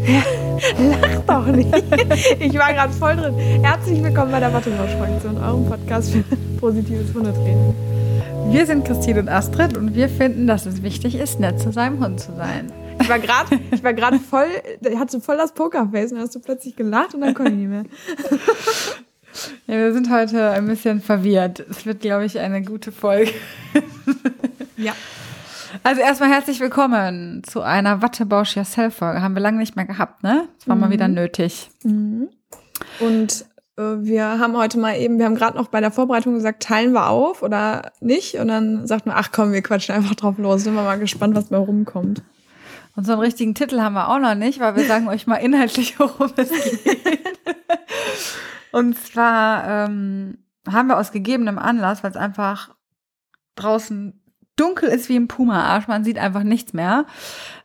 Lach doch nicht. Ich war gerade voll drin. Herzlich willkommen bei der Watteblausch-Fraktion, eurem Podcast für positives Hundetraining. Wir sind Christine und Astrid und wir finden, dass es wichtig ist, nett zu seinem Hund zu sein. Ich war gerade, ich war gerade voll, hatte voll das Pokerface und dann hast du plötzlich gelacht und dann konnte ich nicht mehr. Ja, wir sind heute ein bisschen verwirrt. Es wird, glaube ich, eine gute Folge. Ja. Also erstmal herzlich willkommen zu einer Wattebausch Yourself Folge. Haben wir lange nicht mehr gehabt, ne? Das war mal wieder nötig. Und äh, wir haben heute mal eben, wir haben gerade noch bei der Vorbereitung gesagt, teilen wir auf oder nicht? Und dann sagt man, ach komm, wir quatschen einfach drauf los. Sind wir mal gespannt, was bei rumkommt. Und so einen richtigen Titel haben wir auch noch nicht, weil wir sagen euch mal inhaltlich, worum es geht. Und zwar ähm, haben wir aus gegebenem Anlass, weil es einfach draußen dunkel ist wie im Puma-Arsch, man sieht einfach nichts mehr,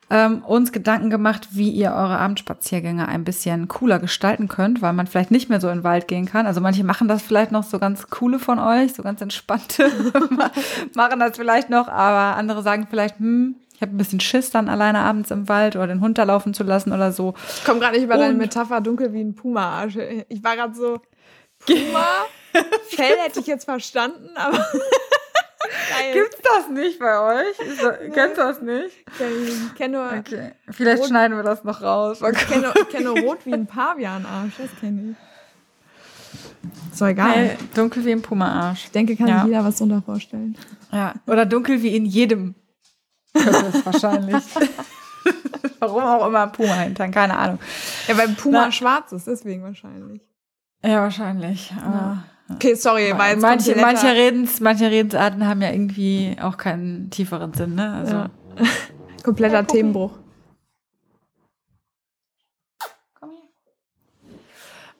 ähm, uns Gedanken gemacht, wie ihr eure Abendspaziergänge ein bisschen cooler gestalten könnt, weil man vielleicht nicht mehr so in den Wald gehen kann. Also manche machen das vielleicht noch so ganz coole von euch, so ganz entspannte, machen das vielleicht noch, aber andere sagen vielleicht, hm, ich habe ein bisschen Schiss, dann alleine abends im Wald oder den Hund da laufen zu lassen oder so. Ich komme gerade nicht über deine Und- Metapher dunkel wie ein Puma-Arsch. Ich war gerade so, Puma, Fell hätte ich jetzt verstanden, aber geil. Gibt's das nicht bei euch? Ist das, Kennst du das nicht? Ich kenne nur, Okay, vielleicht Rot- schneiden wir das noch raus. ich kenne, ich kenne nur rot wie ein Pavian-Arsch, das kenne ich. Doch egal. Hey, dunkel wie im Puma-Arsch. Ich denke, kann Ja. sich jeder was drunter vorstellen. Ja. Oder dunkel wie in jedem wahrscheinlich. Warum auch immer ein Puma-Hintern, keine Ahnung. Ja, weil Puma Na. schwarz ist, deswegen wahrscheinlich. Ja, wahrscheinlich. Aber Okay, sorry, war jetzt manche, manche, Redens, manche Redensarten haben ja irgendwie auch keinen tieferen Sinn, ne? Also, Ja. kompletter Themenbruch. Komm hier.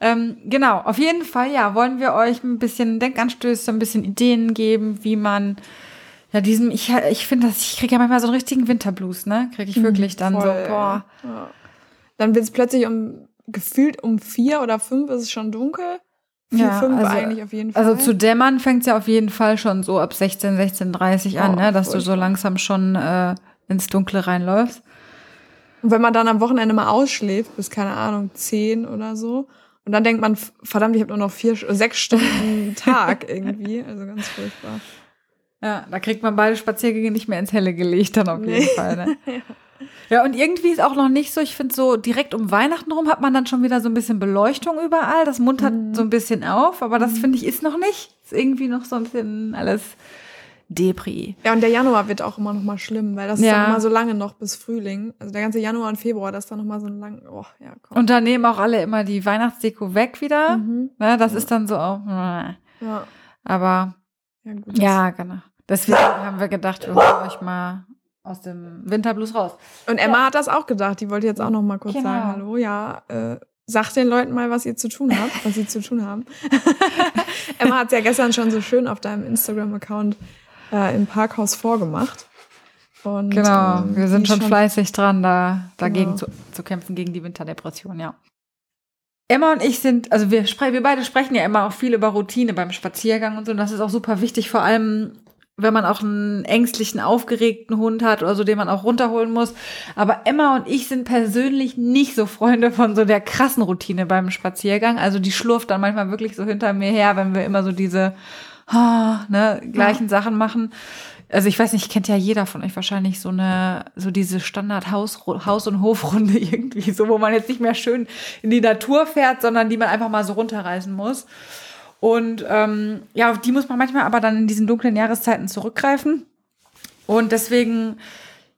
Ähm, genau, auf jeden Fall, ja, wollen wir euch ein bisschen Denkanstöße, ein bisschen Ideen geben, wie man ja diesem, ich, ich finde das, ich kriege ja manchmal so einen richtigen Winterblues, ne? Kriege ich wirklich dann Voll, so, boah. Ja. Dann wird es plötzlich um, gefühlt um vier oder fünf ist es schon dunkel. Vier, Ja, fünf also- eigentlich auf jeden Fall. Also zu dämmern fängt es ja auf jeden Fall schon so ab 16, 16.30 an, Oh, ne? Dass du so langsam schon äh, ins Dunkle reinläufst. Und wenn man dann am Wochenende mal ausschläft, bis, keine Ahnung, zehn oder so, und dann denkt man, verdammt, ich habe nur noch vier, sechs Stunden Tag irgendwie. Also ganz furchtbar. Ja, da kriegt man beide Spaziergänge nicht mehr ins Helle gelegt, dann auf Nee. jeden Fall. Ne? ja. Und irgendwie ist auch noch nicht so, ich finde so direkt um Weihnachten rum hat man dann schon wieder so ein bisschen Beleuchtung überall. Das muntert so ein bisschen auf, aber das finde ich ist noch nicht. Ist irgendwie noch so ein bisschen alles Depri. Ja, und der Januar wird auch immer noch mal schlimm, weil das ist Ja. dann immer so lange noch bis Frühling. Also der ganze Januar und Februar, das ist dann noch mal so ein lang, oh, ja, komm. Und da nehmen auch alle immer die Weihnachtsdeko weg wieder. Mhm. Ne, das ist dann so auch. äh, Ja, Aber ja, gut. ja, genau. Deswegen haben wir gedacht, wir holen euch mal aus dem Winterblues raus. Und Emma hat das auch gedacht. Die wollte jetzt auch noch mal kurz Genau. sagen, hallo, ja, äh, sagt den Leuten mal, was ihr zu tun habt, was sie zu tun haben. Emma hat ja gestern schon so schön auf deinem Instagram-Account äh, im Parkhaus vorgemacht. Und, Genau, ähm, wir sind die schon fleißig dran, da dagegen Genau. zu, zu kämpfen, gegen die Winterdepression, ja. Emma und ich sind, also wir, wir beide sprechen ja immer auch viel über Routine beim Spaziergang und so. Und das ist auch super wichtig, vor allem wenn man auch einen ängstlichen, aufgeregten Hund hat oder so, den man auch runterholen muss. Aber Emma und ich sind persönlich nicht so Freunde von so der krassen Routine beim Spaziergang. Also die schlurft dann manchmal wirklich so hinter mir her, wenn wir immer so diese ah, ne, gleichen Sachen machen. Also ich weiß nicht, kennt ja jeder von euch wahrscheinlich so eine, so diese Standard Haus, Haus- und Hofrunde irgendwie, so wo man jetzt nicht mehr schön in die Natur fährt, sondern die man einfach mal so runterreißen muss. Und ähm, ja, auf die muss man manchmal aber dann in diesen dunklen Jahreszeiten zurückgreifen. Und deswegen,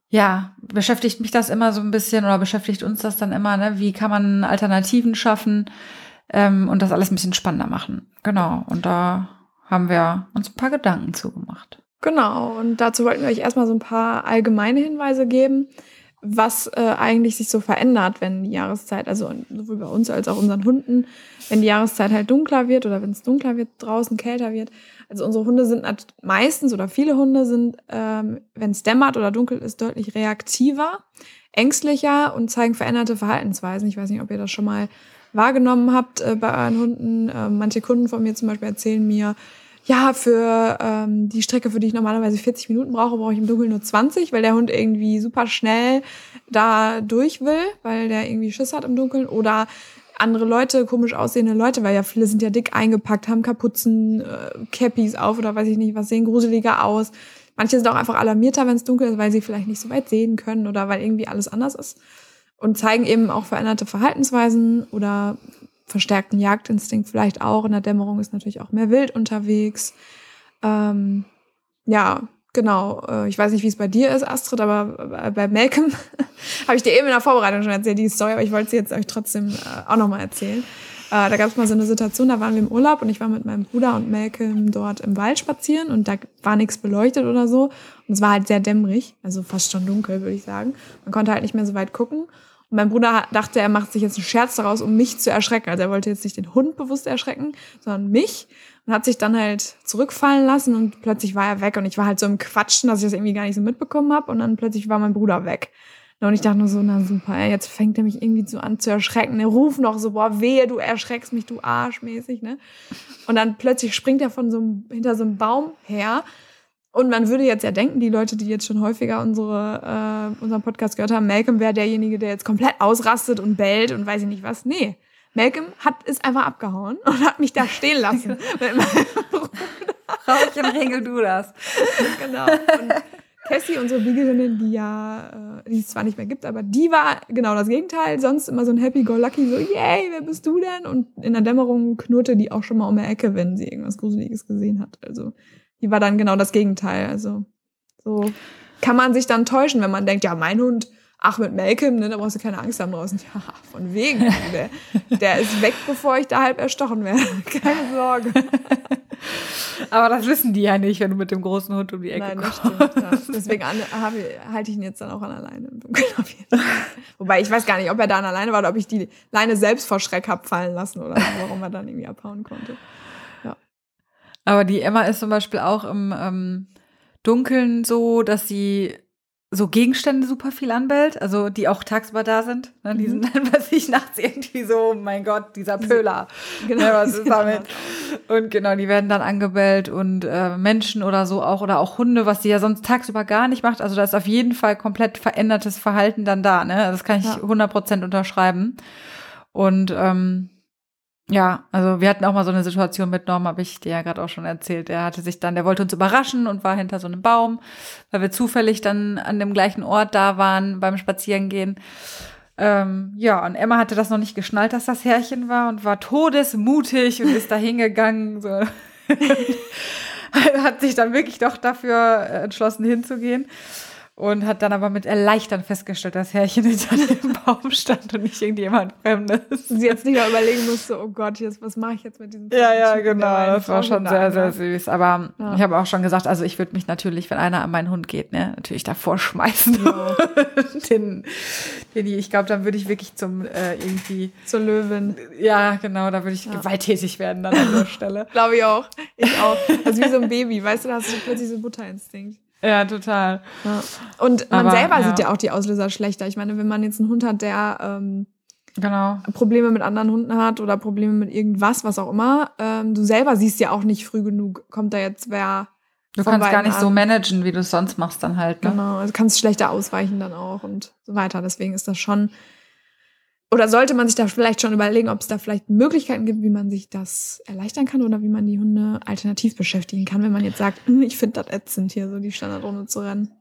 ja, beschäftigt mich das immer so ein bisschen oder beschäftigt uns das dann immer, ne? Wie kann man Alternativen schaffen ähm, und das alles ein bisschen spannender machen? Genau. Und da haben wir uns ein paar Gedanken zugemacht. Genau, und dazu wollten wir euch erstmal so ein paar allgemeine Hinweise geben, was äh, eigentlich sich so verändert, wenn die Jahreszeit, also sowohl bei uns als auch unseren Hunden, wenn die Jahreszeit halt dunkler wird oder wenn es dunkler wird, draußen kälter wird. Also unsere Hunde sind meistens oder viele Hunde sind, ähm, wenn es dämmert oder dunkel ist, deutlich reaktiver, ängstlicher und zeigen veränderte Verhaltensweisen. Ich weiß nicht, ob ihr das schon mal wahrgenommen habt äh, bei euren Hunden. Äh, manche Kunden von mir zum Beispiel erzählen mir, ja, für ähm, die Strecke, für die ich normalerweise 40 Minuten brauche, brauche ich im Dunkeln nur 20, weil der Hund irgendwie super schnell da durch will, weil der irgendwie Schiss hat im Dunkeln. Oder andere Leute, komisch aussehende Leute, weil ja viele sind ja dick eingepackt, haben Kapuzen, äh, Cappies auf oder weiß ich nicht was, sehen gruseliger aus. Manche sind auch einfach alarmierter, wenn es dunkel ist, weil sie vielleicht nicht so weit sehen können oder weil irgendwie alles anders ist. Und zeigen eben auch veränderte Verhaltensweisen oder verstärkten Jagdinstinkt vielleicht auch. In der Dämmerung ist natürlich auch mehr Wild unterwegs. Ähm, ja, genau. Äh, ich weiß nicht, wie es bei dir ist, Astrid, aber bei Malcolm habe ich dir eben in der Vorbereitung schon erzählt, die Story, aber ich wollte sie jetzt euch trotzdem äh, auch nochmal erzählen. Äh, da gab es mal so eine Situation, da waren wir im Urlaub und ich war mit meinem Bruder und Malcolm dort im Wald spazieren und da war nichts beleuchtet oder so. Und es war halt sehr dämmerig, also fast schon dunkel, würde ich sagen. Man konnte halt nicht mehr so weit gucken. Mein Bruder dachte, er macht sich jetzt einen Scherz daraus, um mich zu erschrecken. Also er wollte jetzt nicht den Hund bewusst erschrecken, sondern mich. Und hat sich dann halt zurückfallen lassen und plötzlich war er weg. Und ich war halt so im Quatschen, dass ich das irgendwie gar nicht so mitbekommen habe. Und dann plötzlich war mein Bruder weg. Und ich dachte nur so, na super, jetzt fängt er mich irgendwie so an zu erschrecken. Er ruft noch so, boah, wehe, du erschreckst mich, du Arschmäßig, ne? Und dann plötzlich springt er von so einem, hinter so einem Baum her und man würde jetzt ja denken, die Leute, die jetzt schon häufiger unsere, äh, unseren Podcast gehört haben, Malcolm wäre derjenige, der jetzt komplett ausrastet und bellt und weiß ich nicht was. Nee. Malcolm hat, ist einfach abgehauen und hat mich da stehen lassen. mit meinem Bruder. Rauchen, regel du das. genau. Und Cassie, unsere Beaglehündin, die ja, äh, die es zwar nicht mehr gibt, aber die war genau das Gegenteil. Sonst immer so ein Happy-Go-Lucky, so, yay, wer bist du denn? Und in der Dämmerung knurrte die auch schon mal um die Ecke, wenn sie irgendwas Gruseliges gesehen hat. Also die war dann genau das Gegenteil. Also so kann man sich dann täuschen, wenn man denkt, ja, mein Hund, ach mit Malcolm, ne, da brauchst du keine Angst haben draußen. Ja, von wegen. Der, der ist weg, bevor ich da halb erstochen werde. Keine Sorge. Aber das wissen die ja nicht, wenn du mit dem großen Hund um die Ecke Nein, kommst. Stimmt, ja. Deswegen halte ich ihn jetzt dann auch an der Leine. Wobei ich weiß gar nicht, ob er da an der Leine war oder ob ich die Leine selbst vor Schreck hab fallen lassen oder warum er dann irgendwie abhauen konnte. Aber die Emma ist zum Beispiel auch im ähm, Dunkeln so, dass sie so Gegenstände super viel anbellt, also die auch tagsüber da sind. Ne? Die mhm. sind dann bei sich nachts irgendwie so, mein Gott, dieser Pöhler. Genau, ja, was ist damit? Und genau, die werden dann angebellt und äh, Menschen oder so auch oder auch Hunde, was sie ja sonst tagsüber gar nicht macht. Also da ist auf jeden Fall komplett verändertes Verhalten dann da. Ne? Das kann ich ja. 100% unterschreiben. Und ähm, ja, also wir hatten auch mal so eine Situation mit Norm, habe ich dir ja gerade auch schon erzählt. Der hatte sich dann, der wollte uns überraschen und war hinter so einem Baum, weil wir zufällig dann an dem gleichen Ort da waren beim Spazierengehen. Ähm, ja, und Emma hatte das noch nicht geschnallt, dass das Herrchen war und war todesmutig und ist da hingegangen. So. hat sich dann wirklich doch dafür entschlossen hinzugehen und hat dann aber mit Erleichtern festgestellt, dass Herrchen hinter dem Baum stand und nicht irgendjemand Fremdes. Sie jetzt nicht mal überlegen musste, oh Gott, jetzt, was mache ich jetzt mit diesem Ja, ja, genau, das war schon sehr, sehr süß. Aber ja. ich habe auch schon gesagt, also ich würde mich natürlich, wenn einer an meinen Hund geht, ne, natürlich davor schmeißen. Ja. den, den, ich glaube, dann würde ich wirklich zum äh, irgendwie zur Löwin. Ja, genau, da würde ich ja. gewalttätig werden dann an der Stelle. glaube ich auch. Ich auch. Also wie so ein Baby, weißt du, da hast du plötzlich so Butterinstinkt. Ja, total. Ja. Und man Aber, selber ja. sieht ja auch die Auslöser schlechter. Ich meine, wenn man jetzt einen Hund hat, der ähm, genau. Probleme mit anderen Hunden hat oder Probleme mit irgendwas, was auch immer, ähm, du selber siehst ja auch nicht früh genug, kommt da jetzt wer. Du kannst gar nicht an. so managen, wie du es sonst machst dann halt. Ne? Genau, also kannst schlechter ausweichen dann auch und so weiter. Deswegen ist das schon oder sollte man sich da vielleicht schon überlegen, ob es da vielleicht Möglichkeiten gibt, wie man sich das erleichtern kann oder wie man die Hunde alternativ beschäftigen kann, wenn man jetzt sagt, hm, ich finde das ätzend, hier so die Standardrunde zu rennen.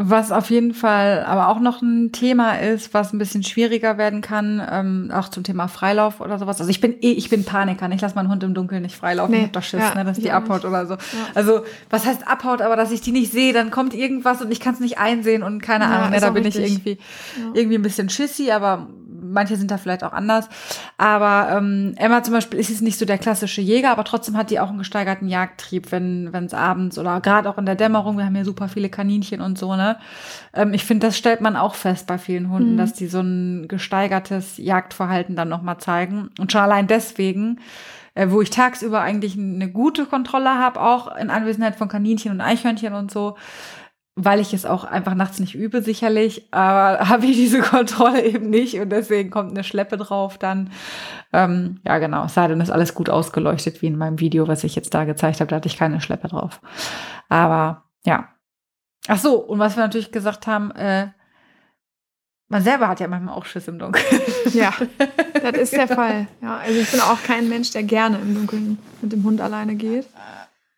Was auf jeden Fall aber auch noch ein Thema ist, was ein bisschen schwieriger werden kann, ähm, auch zum Thema Freilauf oder sowas. Also ich bin eh, ich bin Paniker. Ich lasse meinen Hund im Dunkeln nicht freilaufen. Nee, ich hab doch Schiss, ja, ne, dass die abhaut oder so. Ja. Also was heißt abhaut, aber dass ich die nicht sehe, dann kommt irgendwas und ich kann es nicht einsehen und keine ja, Ahnung. Ne, da bin richtig. ich irgendwie irgendwie ein bisschen schissy, aber manche sind da vielleicht auch anders. Aber ähm, Emma zum Beispiel ist jetzt nicht so der klassische Jäger, aber trotzdem hat die auch einen gesteigerten Jagdtrieb, wenn es abends oder gerade auch in der Dämmerung, wir haben ja super viele Kaninchen und so, ne? Ähm, ich finde, das stellt man auch fest bei vielen Hunden, mhm. dass die so ein gesteigertes Jagdverhalten dann nochmal zeigen. Und schon allein deswegen äh, wo ich tagsüber eigentlich eine gute Kontrolle habe, auch in Anwesenheit von Kaninchen und Eichhörnchen und so, weil ich es auch einfach nachts nicht übe, sicherlich, aber habe ich diese Kontrolle eben nicht und deswegen kommt eine Schleppe drauf dann. Ähm, ja, genau, es sei denn, ist alles gut ausgeleuchtet, wie in meinem Video, was ich jetzt da gezeigt habe, da hatte ich keine Schleppe drauf. Aber ja. Ach so, und was wir natürlich gesagt haben, äh, man selber hat ja manchmal auch Schiss im Dunkeln. Ja, das ist der Fall. Ja, also ich bin auch kein Mensch, der gerne im Dunkeln mit dem Hund alleine geht.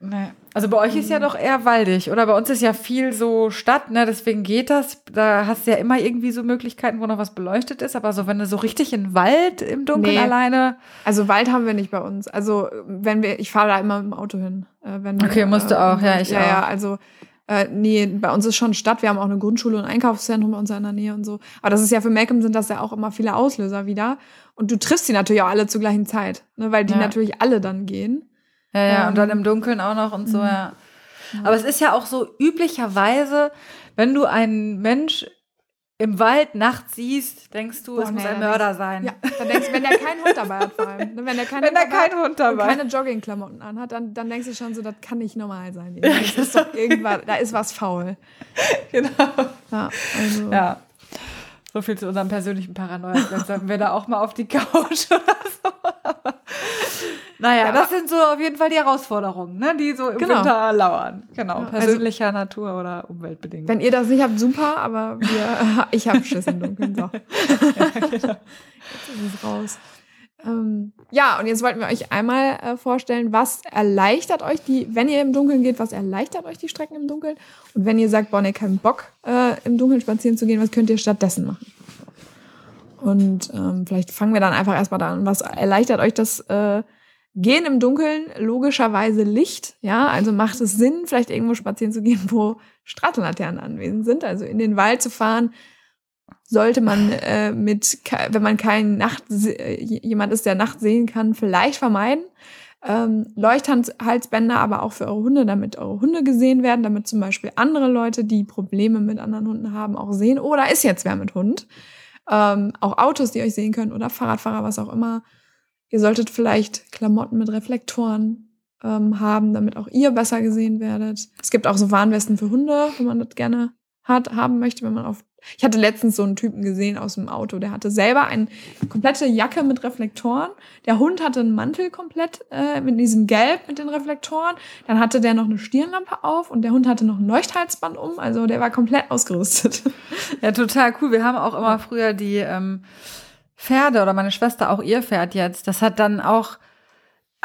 Nee. Also bei euch ist ja doch eher waldig, oder? Bei uns ist ja viel so Stadt, ne? Deswegen geht das. Da hast du ja immer irgendwie so Möglichkeiten, wo noch was beleuchtet ist. Aber so, wenn du so richtig in den Wald im Dunkeln nee. alleine. Also Wald haben wir nicht bei uns. Also wenn wir, ich fahre da immer mit dem Auto hin. Äh, wenn, okay, musst du auch, ja, ich ja, auch. Ja, also äh, nee, bei uns ist schon Stadt. Wir haben auch eine Grundschule und ein Einkaufszentrum bei uns in der Nähe und so. Aber das ist ja für Malcolm sind das ja auch immer viele Auslöser wieder. Und du triffst sie natürlich auch alle zur gleichen Zeit, ne? weil die ja. natürlich alle dann gehen. Ja, ja, ähm, und dann im Dunkeln auch noch und so, mhm. ja. Aber es ist ja auch so üblicherweise, wenn du einen Mensch im Wald nachts siehst, denkst du, Boah, es nee, muss ein Mörder sein. Ja, dann denkst du, wenn der keinen Hund dabei hat vor allem. Wenn der, keinen wenn der keinen Hund dabei hat. keine Joggingklamotten anhat, dann, dann denkst du schon so, das kann nicht normal sein. Das ist doch irgendwas, da ist was faul. Genau. Ja, also. Ja. So viel zu unserem persönlichen Paranoia. Dann sollten wir da auch mal auf die Couch oder so. Naja, ja, das sind so auf jeden Fall die Herausforderungen, ne, die so im genau. Winter lauern. Genau, ja, persönlicher also, Natur oder umweltbedingt. Wenn ihr das nicht habt, super, aber wir, ich habe Schiss im Dunkeln. So. ja, genau. Jetzt ist es raus. Ähm, ja, und jetzt wollten wir euch einmal äh, vorstellen, was erleichtert euch die, wenn ihr im Dunkeln geht, was erleichtert euch die Strecken im Dunkeln? Und wenn ihr sagt, boah, ihr keinen Bock, äh, im Dunkeln spazieren zu gehen, was könnt ihr stattdessen machen? Und ähm, vielleicht fangen wir dann einfach erstmal da an. Was erleichtert euch das äh, Gehen im Dunkeln? Logischerweise Licht, ja, also macht es Sinn, vielleicht irgendwo spazieren zu gehen, wo Straßenlaternen anwesend sind, also in den Wald zu fahren, sollte man äh, mit, wenn man kein Nacht, jemand ist, der Nacht sehen kann, vielleicht vermeiden. Ähm, Leuchthalsbänder aber auch für eure Hunde, damit eure Hunde gesehen werden, damit zum Beispiel andere Leute, die Probleme mit anderen Hunden haben, auch sehen, da ist jetzt wer mit Hund. Ähm, auch Autos, die euch sehen können oder Fahrradfahrer, was auch immer. Ihr solltet vielleicht Klamotten mit Reflektoren ähm, haben, damit auch ihr besser gesehen werdet. Es gibt auch so Warnwesten für Hunde, wenn man das gerne hat, haben möchte, wenn man auf ich hatte letztens so einen Typen gesehen aus dem Auto, der hatte selber eine komplette Jacke mit Reflektoren. Der Hund hatte einen Mantel komplett äh, mit diesem Gelb mit den Reflektoren. Dann hatte der noch eine Stirnlampe auf und der Hund hatte noch ein Leuchthalsband um. Also der war komplett ausgerüstet. Ja, total cool. Wir haben auch immer früher die ähm, Pferde oder meine Schwester auch ihr Pferd jetzt. Das hat dann auch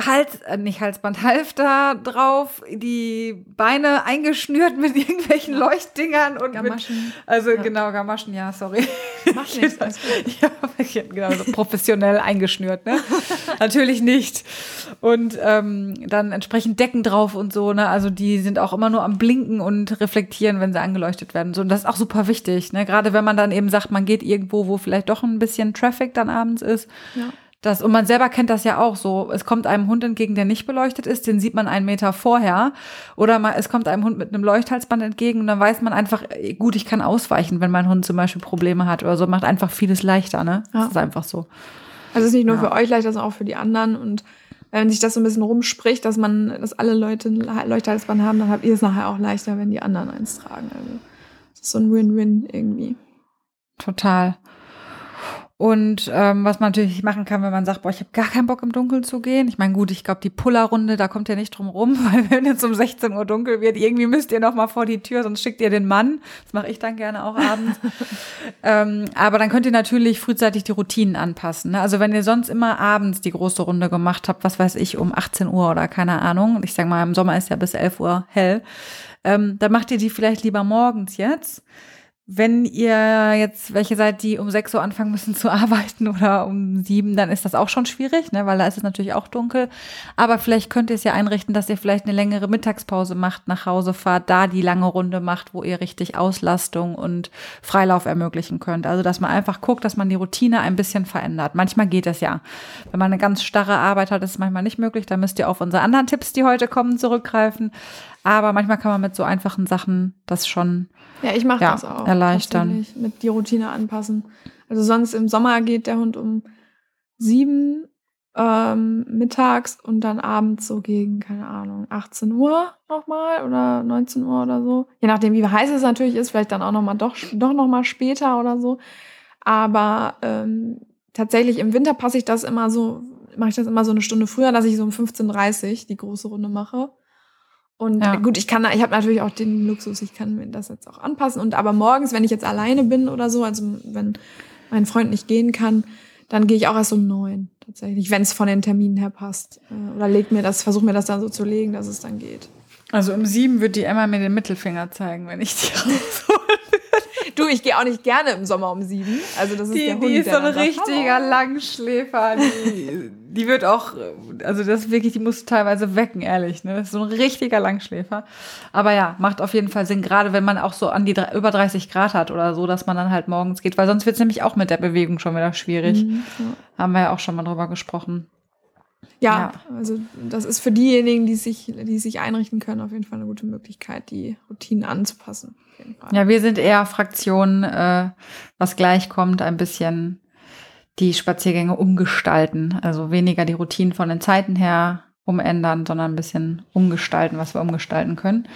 Hals, äh, nicht Halsband, Halfter drauf, die Beine eingeschnürt mit irgendwelchen. Leuchtdingern und Gamaschen. Mit, also ja. genau, Gamaschen, ja, sorry. Macht nichts, ja, genau, so professionell eingeschnürt, ne? Natürlich nicht. Und ähm, dann entsprechend Decken drauf und so, ne? Also die sind auch immer nur am Blinken und reflektieren, wenn sie angeleuchtet werden. So, und das ist auch super wichtig, ne? Gerade wenn man dann eben sagt, man geht irgendwo, wo vielleicht doch ein bisschen Traffic dann abends ist. Ja das, und man selber kennt das ja auch so. Es kommt einem Hund entgegen, der nicht beleuchtet ist, den sieht man einen Meter vorher. Oder mal, es kommt einem Hund mit einem Leuchthalsband entgegen und dann weiß man einfach, äh, gut, ich kann ausweichen, wenn mein Hund zum Beispiel Probleme hat oder so. Macht einfach vieles leichter, ne? Ja. Das ist einfach so. Also es ist nicht nur ja. für euch leichter, sondern auch für die anderen. Und wenn sich das so ein bisschen rumspricht, dass man, dass alle Leute ein Leuchthalsband haben, dann habt ihr es nachher auch leichter, wenn die anderen eins tragen. Also das ist so ein Win-Win irgendwie. Total. Und ähm, was man natürlich machen kann, wenn man sagt, boah, ich habe gar keinen Bock im Dunkeln zu gehen. Ich meine, gut, ich glaube, die Puller-Runde, da kommt ja nicht drum rum, weil wenn jetzt um 16 Uhr dunkel wird, irgendwie müsst ihr noch mal vor die Tür, sonst schickt ihr den Mann. Das mache ich dann gerne auch abends. ähm, aber dann könnt ihr natürlich frühzeitig die Routinen anpassen. Ne? Also wenn ihr sonst immer abends die große Runde gemacht habt, was weiß ich, um 18 Uhr oder keine Ahnung, ich sag mal, im Sommer ist ja bis 11 Uhr hell, ähm, dann macht ihr die vielleicht lieber morgens jetzt wenn ihr jetzt welche seid, die um 6 Uhr anfangen müssen zu arbeiten oder um sieben, dann ist das auch schon schwierig, ne? weil da ist es natürlich auch dunkel. Aber vielleicht könnt ihr es ja einrichten, dass ihr vielleicht eine längere Mittagspause macht, nach Hause fahrt, da die lange Runde macht, wo ihr richtig Auslastung und Freilauf ermöglichen könnt. Also dass man einfach guckt, dass man die Routine ein bisschen verändert. Manchmal geht es ja. Wenn man eine ganz starre Arbeit hat, ist es manchmal nicht möglich. Da müsst ihr auf unsere anderen Tipps, die heute kommen, zurückgreifen. Aber manchmal kann man mit so einfachen Sachen das schon ja, ich mache ja, das auch. Erleichtern. Mit die Routine anpassen. Also sonst im Sommer geht der Hund um sieben ähm, mittags und dann abends so gegen, keine Ahnung, 18 Uhr nochmal oder 19 Uhr oder so. Je nachdem, wie heiß es natürlich ist, vielleicht dann auch nochmal doch, doch nochmal später oder so. Aber ähm, tatsächlich im Winter passe ich das immer so, mache ich das immer so eine Stunde früher, dass ich so um 15.30 Uhr die große Runde mache. Und Ja. gut, ich kann, ich habe natürlich auch den Luxus, ich kann mir das jetzt auch anpassen. Und aber morgens, wenn ich jetzt alleine bin oder so, also wenn mein Freund nicht gehen kann, dann gehe ich auch erst um neun tatsächlich, wenn es von den Terminen her passt. Äh, Oder leg mir das, versuche mir das dann so zu legen, dass es dann geht. Also um sieben wird die Emma mir den Mittelfinger zeigen, wenn ich die raushole. Du, ich gehe auch nicht gerne im Sommer um sieben. Also das ist Die, der die Hund, ist der so ein richtiger. Langschläfer. Die, die wird auch, also das ist wirklich, die muss teilweise wecken, ehrlich. Ne? Das ist so ein richtiger Langschläfer. Aber ja, macht auf jeden Fall Sinn, gerade wenn man auch so an die über 30 Grad hat oder so, dass man dann halt morgens geht, weil sonst wird es nämlich auch mit der Bewegung schon wieder schwierig. Mhm, ja. Haben wir ja auch schon mal drüber gesprochen. Ja, also das ist für diejenigen, die sich, die sich einrichten können, auf jeden Fall eine gute Möglichkeit, die Routinen anzupassen. Ja, wir sind eher Fraktion, äh, was gleich kommt, ein bisschen die Spaziergänge umgestalten. Also weniger die Routinen von den Zeiten her umändern, sondern ein bisschen umgestalten, was wir umgestalten können.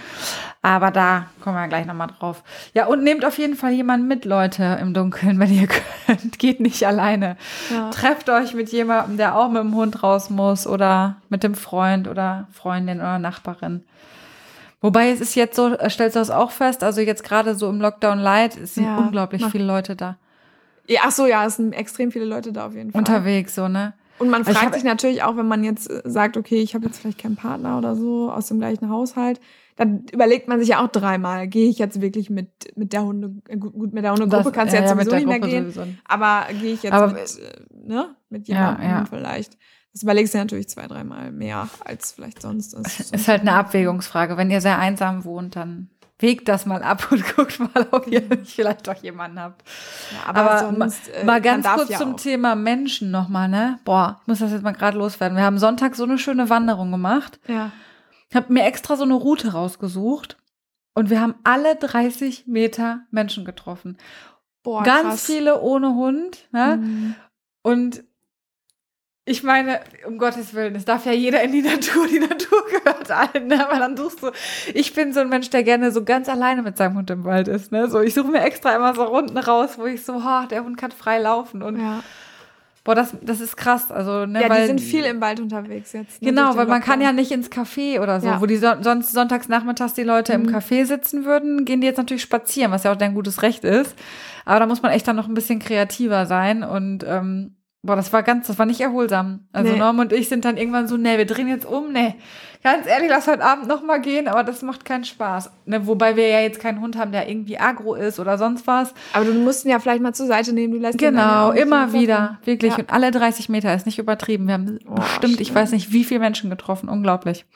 Aber da kommen wir gleich nochmal drauf. Ja, und nehmt auf jeden Fall jemanden mit, Leute, im Dunkeln, wenn ihr könnt. Geht nicht alleine. Ja. Trefft euch mit jemandem, der auch mit dem Hund raus muss oder mit dem Freund oder Freundin oder Nachbarin. Wobei es ist jetzt so, äh, stellst du das auch fest, also jetzt gerade so im Lockdown Light, es sind Ja, unglaublich viele Leute da Ja, ach so, ja, es sind extrem viele Leute da auf jeden Fall. unterwegs, so, ne? Und man Also fragt sich natürlich auch, wenn man jetzt äh, sagt, okay, ich habe jetzt vielleicht keinen Partner oder so aus dem gleichen Haushalt, dann überlegt man sich ja auch dreimal, gehe ich jetzt wirklich mit, mit der Hunde, äh, gut, mit der Hundegruppe Das- kannst du ja, jetzt ja, sowieso nicht mehr gehen, sowieso. aber gehe ich jetzt Aber- mit, äh, ne, mit Ja, jemandem ja. vielleicht. Das überlegst du natürlich zwei, dreimal mehr als vielleicht sonst. Ist. Ist halt eine Abwägungsfrage. Wenn ihr sehr einsam wohnt, dann wägt das mal ab und guckt mal, ob ihr nicht vielleicht doch jemanden habt. ja, Aber ma- äh, mal ganz kurz ja zum auch. Thema Menschen nochmal, ne? Boah, ich muss das jetzt mal gerade loswerden. Wir haben Sonntag so eine schöne Wanderung gemacht. Ja. Ich habe mir extra so eine Route rausgesucht und wir haben alle 30 Meter Menschen getroffen. Boah, Ganz krass. viele ohne Hund. Ne? Mhm. Und ich meine, um Gottes Willen, es darf ja jeder in die Natur, die Natur gehört allen, ne? aber dann suchst du, ich bin so ein Mensch, der gerne so ganz alleine mit seinem Hund im Wald ist, ne, so, ich suche mir extra immer so Runden raus, wo ich so, oh, der Hund kann frei laufen und, Ja, boah, das, das ist krass, also, ne, ja weil, die sind viel im Wald unterwegs jetzt. ne, Genau, weil man kann ja nicht ins Café oder so, Ja. wo die son sonst sonntags nachmittags die Leute im Mhm. Café sitzen würden, gehen die jetzt natürlich spazieren, was ja auch dein gutes Recht ist. Aber da muss man echt dann noch ein bisschen kreativer sein und ähm, boah, das war ganz, das war nicht erholsam. Also Nee. Norm und ich sind dann irgendwann so, nee, wir drehen jetzt um, nee. Ganz ehrlich, lass heute Abend noch mal gehen, aber das macht keinen Spaß. Ne, wobei wir ja jetzt keinen Hund haben, der irgendwie agro ist oder sonst was. Aber du musst ihn ja vielleicht mal zur Seite nehmen. Du lässt Genau, immer wieder, wirklich. Ja. Und alle 30 Meter ist nicht übertrieben. Wir haben Oh, bestimmt, ich schlimm. weiß nicht, wie viele Menschen getroffen. Unglaublich.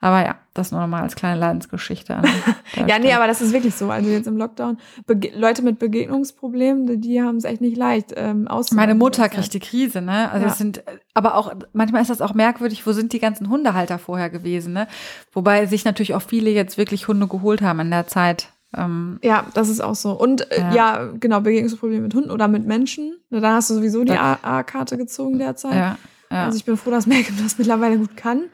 Aber ja, das nur noch mal als kleine Leidensgeschichte. Ja, nee, aber das ist wirklich so. Also jetzt im Lockdown, Bege Leute mit Begegnungsproblemen, die, die haben es echt nicht leicht. Ähm, Meine Mutter kriegt die Krise, ne? Also Ja. es sind, aber auch, manchmal ist das auch merkwürdig, wo sind die ganzen Hundehalter vorher gewesen, ne? Wobei sich natürlich auch viele jetzt wirklich Hunde geholt haben in der Zeit. Ähm, Ja, das ist auch so. Und äh, Ja. ja. genau, Begegnungsprobleme mit Hunden oder mit Menschen. Dann hast du sowieso die A-Karte gezogen derzeit. ja, ja. Also ich bin froh, dass Malcolm das mittlerweile gut kann,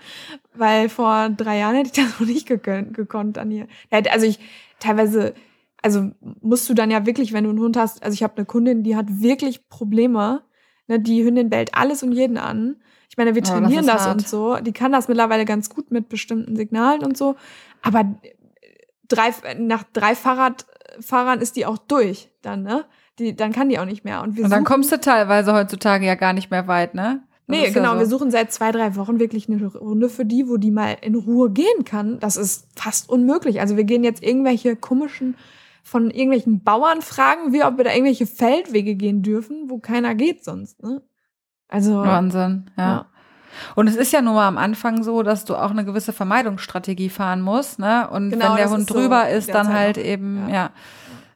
weil vor drei Jahren hätte ich das noch nicht gekönnt, gekonnt an ihr. Also ich teilweise, also musst du dann ja wirklich, wenn du einen Hund hast, also ich habe eine Kundin, die hat wirklich Probleme. Ne, die Hündin bellt alles und jeden an. Ich meine, wir Oh, das trainieren ist das, hart. und so. Die kann das mittlerweile ganz gut mit bestimmten Signalen und so. Aber drei, nach drei Fahrradfahrern ist die auch durch dann, ne? Die, dann kann die auch nicht mehr. Und, wir Und dann kommst du teilweise heutzutage ja gar nicht mehr weit, ne? Nee, ja genau. so. Wir suchen seit zwei, drei Wochen wirklich eine Runde für die, wo die mal in Ruhe gehen kann. Das ist fast unmöglich. Also wir gehen jetzt irgendwelche komischen, von irgendwelchen Bauern fragen wir, ob wir da irgendwelche Feldwege gehen dürfen, wo keiner geht sonst, ne? Also, Wahnsinn, ja. Ja. Und es ist ja nur am Anfang so, dass du auch eine gewisse Vermeidungsstrategie fahren musst, ne? Und Genau, wenn der Hund ist so drüber ist, dann derzeit halt noch. eben, ja. Ja.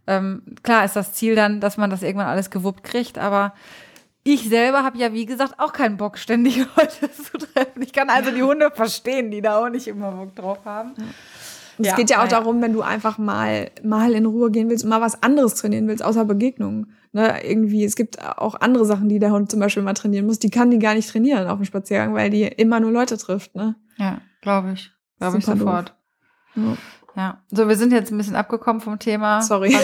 Ähm, klar ist das Ziel dann, dass man das irgendwann alles gewuppt kriegt, aber ich selber habe ja, wie gesagt, auch keinen Bock, ständig Leute zu treffen. Ich kann also die Hunde verstehen, die da auch nicht immer Bock drauf haben. Es Ja, geht ja auch ja. darum, wenn du einfach mal, mal in Ruhe gehen willst und mal was anderes trainieren willst, außer Begegnungen. Ne, irgendwie, es gibt auch andere Sachen, die der Hund zum Beispiel mal trainieren muss. Die kann die gar nicht trainieren auf dem Spaziergang, weil die immer nur Leute trifft. Ne? Ja, glaube ich. Glaube ich sofort. Ja. Ja. So, wir sind jetzt ein bisschen abgekommen vom Thema. Sorry.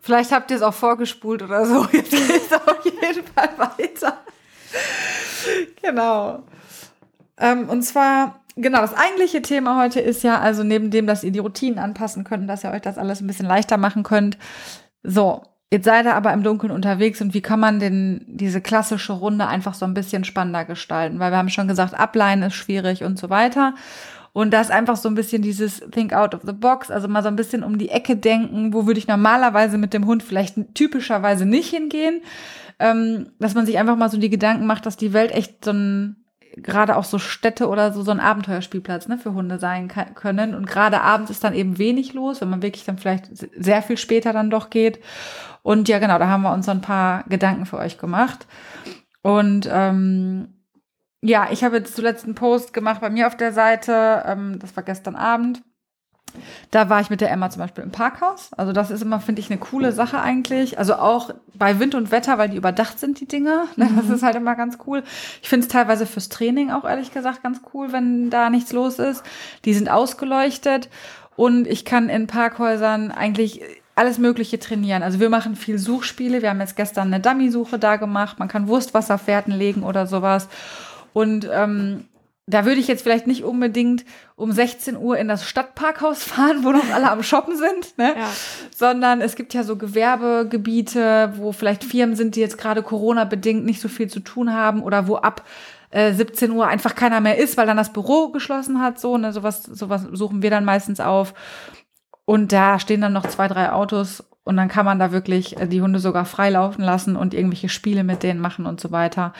Vielleicht habt ihr es auch vorgespult oder so. Jetzt geht es auf jeden Fall weiter. genau. Ähm, und zwar, genau, das eigentliche Thema heute ist ja, also neben dem, dass ihr die Routinen anpassen könnt dass ihr euch das alles ein bisschen leichter machen könnt. So, jetzt seid ihr aber im Dunkeln unterwegs und wie kann man denn diese klassische Runde einfach so ein bisschen spannender gestalten? Weil wir haben schon gesagt, Ableihen ist schwierig und so weiter. Und da ist einfach so ein bisschen dieses Think out of the box, also mal so ein bisschen um die Ecke denken, wo würde ich normalerweise mit dem Hund vielleicht typischerweise nicht hingehen. Ähm, dass man sich einfach mal so die Gedanken macht, dass die Welt echt so ein, gerade auch so Städte oder so, so ein Abenteuerspielplatz ne, für Hunde sein können. Und gerade abends ist dann eben wenig los, wenn man wirklich dann vielleicht sehr viel später dann doch geht. Und ja, genau, da haben wir uns so ein paar Gedanken für euch gemacht. Und ähm, ja, ich habe jetzt zuletzt einen Post gemacht bei mir auf der Seite. Ähm, das war gestern Abend. Da war ich mit der Emma zum Beispiel im Parkhaus. Also das ist immer, finde ich, eine coole Sache eigentlich. Also auch bei Wind und Wetter, weil die überdacht sind, die Dinger. Das ist halt immer ganz cool. Ich finde es teilweise fürs Training auch ehrlich gesagt ganz cool, wenn da nichts los ist. Die sind ausgeleuchtet und ich kann in Parkhäusern eigentlich alles Mögliche trainieren. Also wir machen viel Suchspiele. Wir haben jetzt gestern eine Dummy-Suche da gemacht. Man kann Wurstwasserfährten legen oder sowas. Und ähm, da würde ich jetzt vielleicht nicht unbedingt um 16 Uhr in das Stadtparkhaus fahren, wo noch alle am Shoppen sind, ne? Ja. sondern es gibt ja so Gewerbegebiete, wo vielleicht Firmen sind, die jetzt gerade Corona-bedingt nicht so viel zu tun haben oder wo ab äh, 17 Uhr einfach keiner mehr ist, weil dann das Büro geschlossen hat, so, ne, sowas, sowas suchen wir dann meistens auf. Und da stehen dann noch zwei, drei Autos und dann kann man da wirklich äh, die Hunde sogar frei laufen lassen und irgendwelche Spiele mit denen machen und so weiter.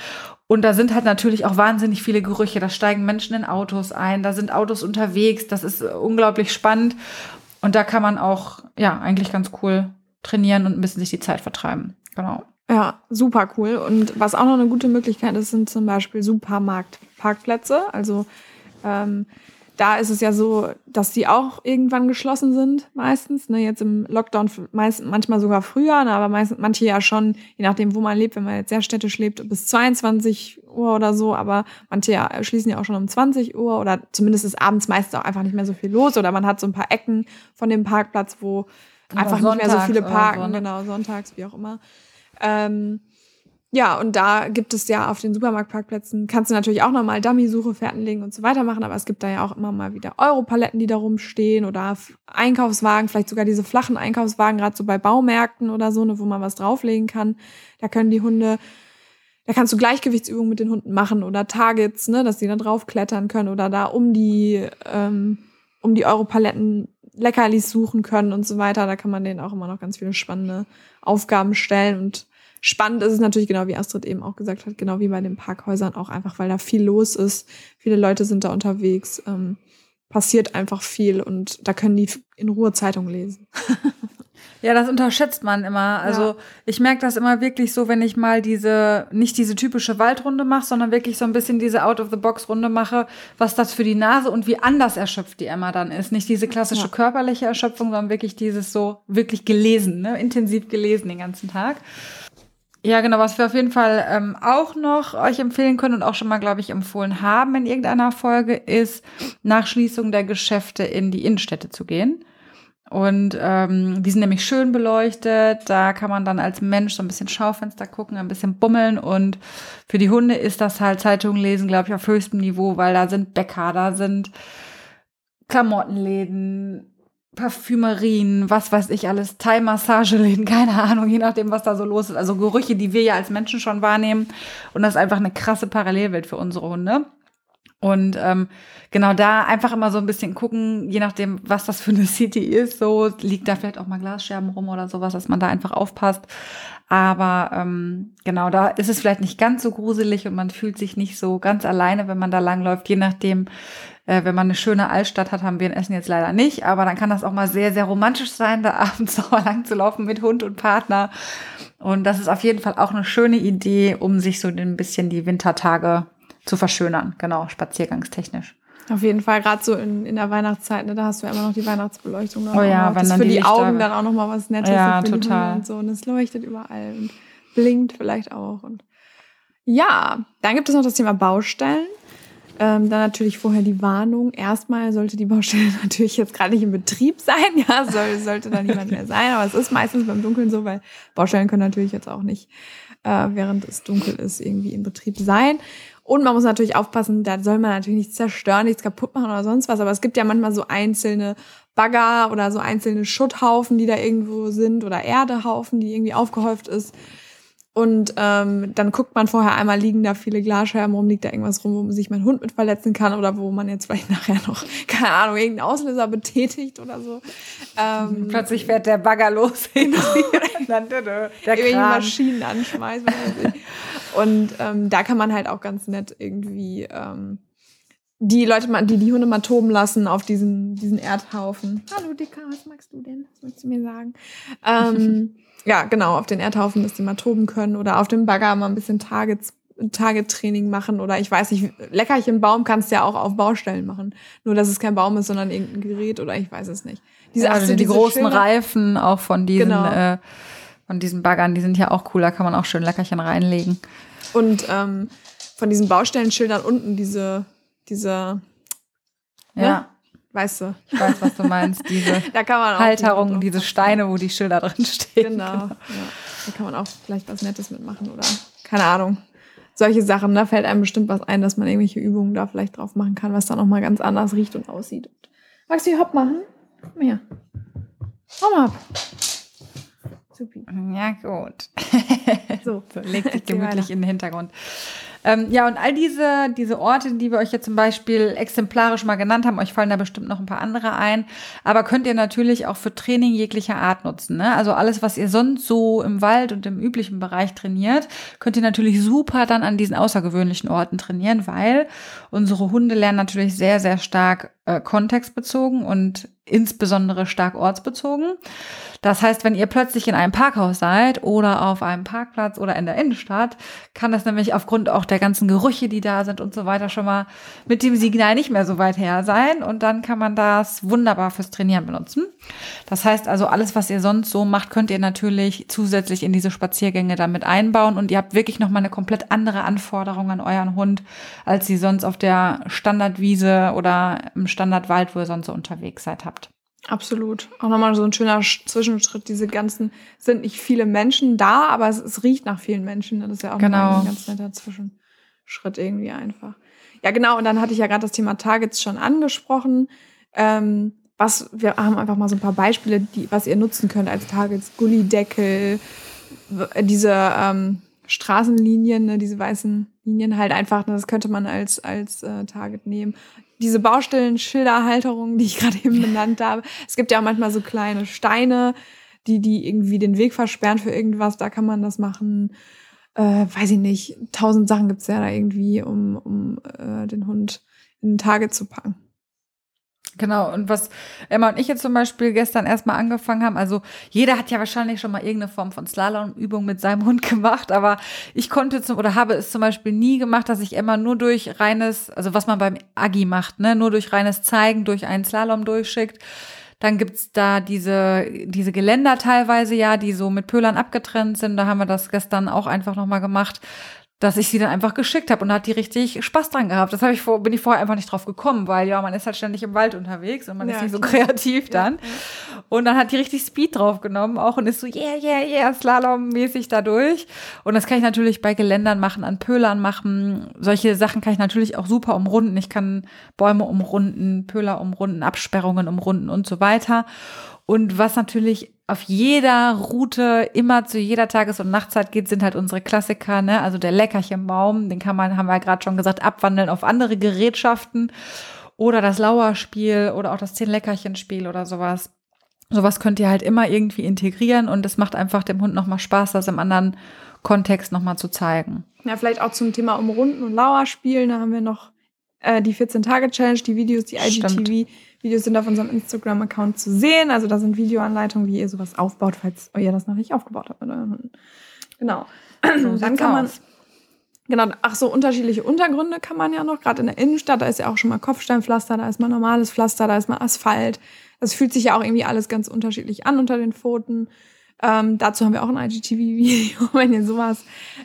Und da sind halt natürlich auch wahnsinnig viele Gerüche. Da steigen Menschen in Autos ein, da sind Autos unterwegs. Das ist äh, unglaublich spannend. Und da kann man auch, ja, eigentlich ganz cool trainieren und ein bisschen sich die Zeit vertreiben. Genau. Ja, super cool. Und was auch noch eine gute Möglichkeit ist, sind zum Beispiel Supermarktparkplätze. Also ähm, da ist es ja so, dass die auch irgendwann geschlossen sind, meistens. Ne, jetzt im Lockdown meist, manchmal sogar früher, ne, aber meist, manche ja schon, je nachdem, wo man lebt, wenn man jetzt sehr städtisch lebt, bis 22 Uhr oder so, aber manche ja, schließen ja auch schon um 20 Uhr oder zumindest ist abends meistens auch einfach nicht mehr so viel los oder man hat so ein paar Ecken von dem Parkplatz, wo Oder einfach nicht mehr so viele parken, genau, sonntags, wie auch immer. Ähm, ja, und da gibt es ja auf den Supermarktparkplätzen, kannst du natürlich auch nochmal Dummy-Suche, Fährten legen und so weiter machen, aber es gibt da ja auch immer mal wieder Europaletten, die da rumstehen oder Einkaufswagen, vielleicht sogar diese flachen Einkaufswagen, gerade so bei Baumärkten oder so, ne, wo man was drauflegen kann. Da können die Hunde, da kannst du Gleichgewichtsübungen mit den Hunden machen oder Targets, ne, dass die da draufklettern können oder da um die, ähm, um die Europaletten Leckerlis suchen können und so weiter. Da kann man denen auch immer noch ganz viele spannende Aufgaben stellen und spannend ist es natürlich genau wie Astrid eben auch gesagt hat, genau wie bei den Parkhäusern auch einfach, weil da viel los ist. Viele Leute sind da unterwegs. Ähm, passiert einfach viel und da können die in Ruhe Zeitung lesen. Ja, das unterschätzt man immer. Also Ja. ich merke das immer wirklich so, wenn ich mal diese, nicht diese typische Waldrunde mache, sondern wirklich so ein bisschen diese Out-of-the-Box-Runde mache, was das für die Nase und wie anders erschöpft die Emma dann ist. Nicht diese klassische Ja. körperliche Erschöpfung, sondern wirklich dieses so, wirklich gelesen, ne? intensiv gelesen den ganzen Tag. Ja, genau, was wir auf jeden Fall ähm, auch noch euch empfehlen können und auch schon mal, glaube ich, empfohlen haben in irgendeiner Folge, ist nach Schließung der Geschäfte in die Innenstädte zu gehen. Und ähm, die sind nämlich schön beleuchtet. Da kann man dann als Mensch so ein bisschen Schaufenster gucken, ein bisschen bummeln. Und für die Hunde ist das halt Zeitungen lesen, glaube ich, auf höchstem Niveau, weil da sind Bäcker, da sind Klamottenläden, Parfümerien, was weiß ich alles, Thai-Massageläden, keine Ahnung, je nachdem, was da so los ist. Also Gerüche, die wir ja als Menschen schon wahrnehmen. Und das ist einfach eine krasse Parallelwelt für unsere Hunde. Und ähm, genau da einfach immer so ein bisschen gucken, je nachdem, was das für eine City ist, so liegt da vielleicht auch mal Glasscherben rum oder sowas, dass man da einfach aufpasst. Aber ähm, genau, da ist es vielleicht nicht ganz so gruselig und man fühlt sich nicht so ganz alleine, wenn man da langläuft, je nachdem, äh, wenn man eine schöne Altstadt hat, haben wir in Essen jetzt leider nicht, aber dann kann das auch mal sehr, sehr romantisch sein, da abends auch mal lang zu laufen mit Hund und Partner. Und das ist auf jeden Fall auch eine schöne Idee, um sich so ein bisschen die Wintertage zu verschönern, genau, spaziergangstechnisch. Auf jeden Fall, gerade so in, in der Weihnachtszeit, ne, da hast du ja immer noch die Weihnachtsbeleuchtung. Oh ja, das wenn dann für die die, Augen dann auch noch mal was Nettes. Ja, total. Und, so. und es leuchtet überall und blinkt vielleicht auch. Und ja, dann gibt es noch das Thema Baustellen. Ähm, dann natürlich vorher die Warnung. Erstmal sollte die Baustelle natürlich jetzt gerade nicht in Betrieb sein. Ja, soll, sollte da niemand mehr sein. Aber es ist meistens beim Dunkeln so, weil Baustellen können natürlich jetzt auch nicht, äh, während es dunkel ist, irgendwie in Betrieb sein. Und man muss natürlich aufpassen, da soll man natürlich nichts zerstören, nichts kaputt machen oder sonst was. Aber es gibt ja manchmal so einzelne Bagger oder so einzelne Schutthaufen, die da irgendwo sind oder Erdehaufen, die irgendwie aufgehäuft ist. Und ähm, dann guckt man vorher einmal, liegen da viele Glasscherben rum, liegt da irgendwas rum, wo sich mein Hund mit verletzen kann oder wo man jetzt vielleicht nachher noch, keine Ahnung, irgendeinen Auslöser betätigt oder so. Ähm, Plötzlich fährt der Bagger los. Genau. Dann, der irgendwelche Kran. Maschinen ich. Und ähm, da kann man halt auch ganz nett irgendwie ähm, die Leute, die die Hunde mal toben lassen auf diesen, diesen Erdhaufen. Hallo Dicker, was magst du denn? Was möchtest du mir sagen? Ähm, ja, genau, auf den Erdhaufen, dass die mal toben können oder auf dem Bagger mal ein bisschen Targets, Target-Training machen oder ich weiß nicht, Leckerchen Baum kannst du ja auch auf Baustellen machen. Nur, dass es kein Baum ist, sondern irgendein Gerät oder ich weiß es nicht. Diese, also die diese großen Schilder- Reifen auch von diesen, Genau. äh, von diesen Baggern, die sind ja auch cool, da kann man auch schön Leckerchen reinlegen. Und ähm, von diesen Baustellenschildern unten diese, diese, Ja, Ja. weißt du, ich weiß, was du meinst. Diese da kann man auch Halterungen, drauf diese. Steine, wo die Schilder drin stehen. Genau. Ja. Da kann man auch vielleicht was Nettes mitmachen oder keine Ahnung. Solche Sachen, da fällt einem bestimmt was ein, dass man irgendwelche Übungen da vielleicht drauf machen kann, was dann auch mal ganz anders riecht und aussieht. Magst du die Hopp machen? Komm her. Komm ab. Supi. Ja, gut. So, legt sich gemütlich in den Hintergrund. Ähm, ja, und all diese, diese Orte, die wir euch jetzt zum Beispiel exemplarisch mal genannt haben, euch fallen da bestimmt noch ein paar andere ein, aber könnt ihr natürlich auch für Training jeglicher Art nutzen. Ne? Also alles, was ihr sonst so im Wald und im üblichen Bereich trainiert, könnt ihr natürlich super dann an diesen außergewöhnlichen Orten trainieren, weil unsere Hunde lernen natürlich sehr, sehr stark äh, kontextbezogen und insbesondere stark ortsbezogen. Das heißt, wenn ihr plötzlich in einem Parkhaus seid oder auf einem Parkplatz oder in der Innenstadt, kann das nämlich aufgrund auch der ganzen Gerüche, die da sind und so weiter, schon mal mit dem Signal nicht mehr so weit her sein. Und dann kann man das wunderbar fürs Trainieren benutzen. Das heißt also, alles, was ihr sonst so macht, könnt ihr natürlich zusätzlich in diese Spaziergänge damit einbauen. Und ihr habt wirklich nochmal eine komplett andere Anforderung an euren Hund, als ihr sonst auf der Standardwiese oder im Standardwald, wo ihr sonst so unterwegs seid, habt. Absolut. Auch nochmal so ein schöner Sch- Zwischenschritt. Diese ganzen, sind nicht viele Menschen da, aber es, es riecht nach vielen Menschen. Das ist ja auch Genau. ein ganz netter Zwischenschritt irgendwie einfach. Ja, genau. Und dann hatte ich ja gerade das Thema Targets schon angesprochen. Ähm, was, wir haben einfach mal so ein paar Beispiele, die, was ihr nutzen könnt als Targets. Gullideckel, diese ähm, Straßenlinien, ne, diese weißen Linien halt einfach, ne, das könnte man als, als äh, Target nehmen. Diese Baustellen, Schilderhalterungen, die ich gerade eben benannt habe. Es gibt ja auch manchmal so kleine Steine, die, die irgendwie den Weg versperren für irgendwas, da kann man das machen. Äh, weiß ich nicht, tausend Sachen gibt's ja da irgendwie, um, um äh, den Hund in ein Target zu packen. Genau, und was Emma und ich jetzt zum Beispiel gestern erstmal angefangen haben, also jeder hat ja wahrscheinlich schon mal irgendeine Form von Slalomübung mit seinem Hund gemacht, aber ich konnte zum, oder habe es zum Beispiel nie gemacht, dass ich Emma nur durch reines, also was man beim Agi macht, ne, nur durch reines Zeigen, durch einen Slalom durchschickt. Dann gibt's da diese, diese Geländer teilweise ja, die so mit Pölern abgetrennt sind. Da haben wir das gestern auch einfach nochmal gemacht, dass ich sie dann einfach geschickt habe und da hat die richtig Spaß dran gehabt. Das habe ich vor, bin ich vorher einfach nicht drauf gekommen, weil ja, man ist halt ständig im Wald unterwegs und man Ja, ist nicht so kreativ dann. Und dann hat die richtig Speed drauf genommen auch und ist so, yeah, yeah, yeah, Slalom-mäßig da durch. Und das kann ich natürlich bei Geländern machen, an Pölern machen. Solche Sachen kann ich natürlich auch super umrunden. Ich kann Bäume umrunden, Pöler umrunden, Absperrungen umrunden und so weiter. Und was natürlich auf jeder Route immer zu jeder Tages- und Nachtzeit geht, sind halt unsere Klassiker, ne? Also der Leckerchenbaum, den kann man, haben wir ja gerade schon gesagt, abwandeln auf andere Gerätschaften. Oder das Lauerspiel oder auch das Zehn-Leckerchen-Spiel oder sowas. Sowas könnt ihr halt immer irgendwie integrieren und es macht einfach dem Hund nochmal Spaß, das im anderen Kontext nochmal zu zeigen. Ja, vielleicht auch zum Thema Umrunden und Lauerspielen. Da haben wir noch äh, die 14-Tage-Challenge, die Videos, die. IGTV-Videos sind auf unserem Instagram-Account zu sehen. Also da sind Videoanleitungen, wie ihr sowas aufbaut, falls ihr das noch nicht aufgebaut habt. Genau. So Dann kann man aus. Genau, ach so, unterschiedliche Untergründe kann man ja noch, gerade in der Innenstadt, da ist ja auch schon mal Kopfsteinpflaster, da ist mal normales Pflaster, da ist mal Asphalt. Das fühlt sich ja auch irgendwie alles ganz unterschiedlich an unter den Pfoten. Ähm, dazu haben wir auch ein IGTV-Video, wenn ihr sowas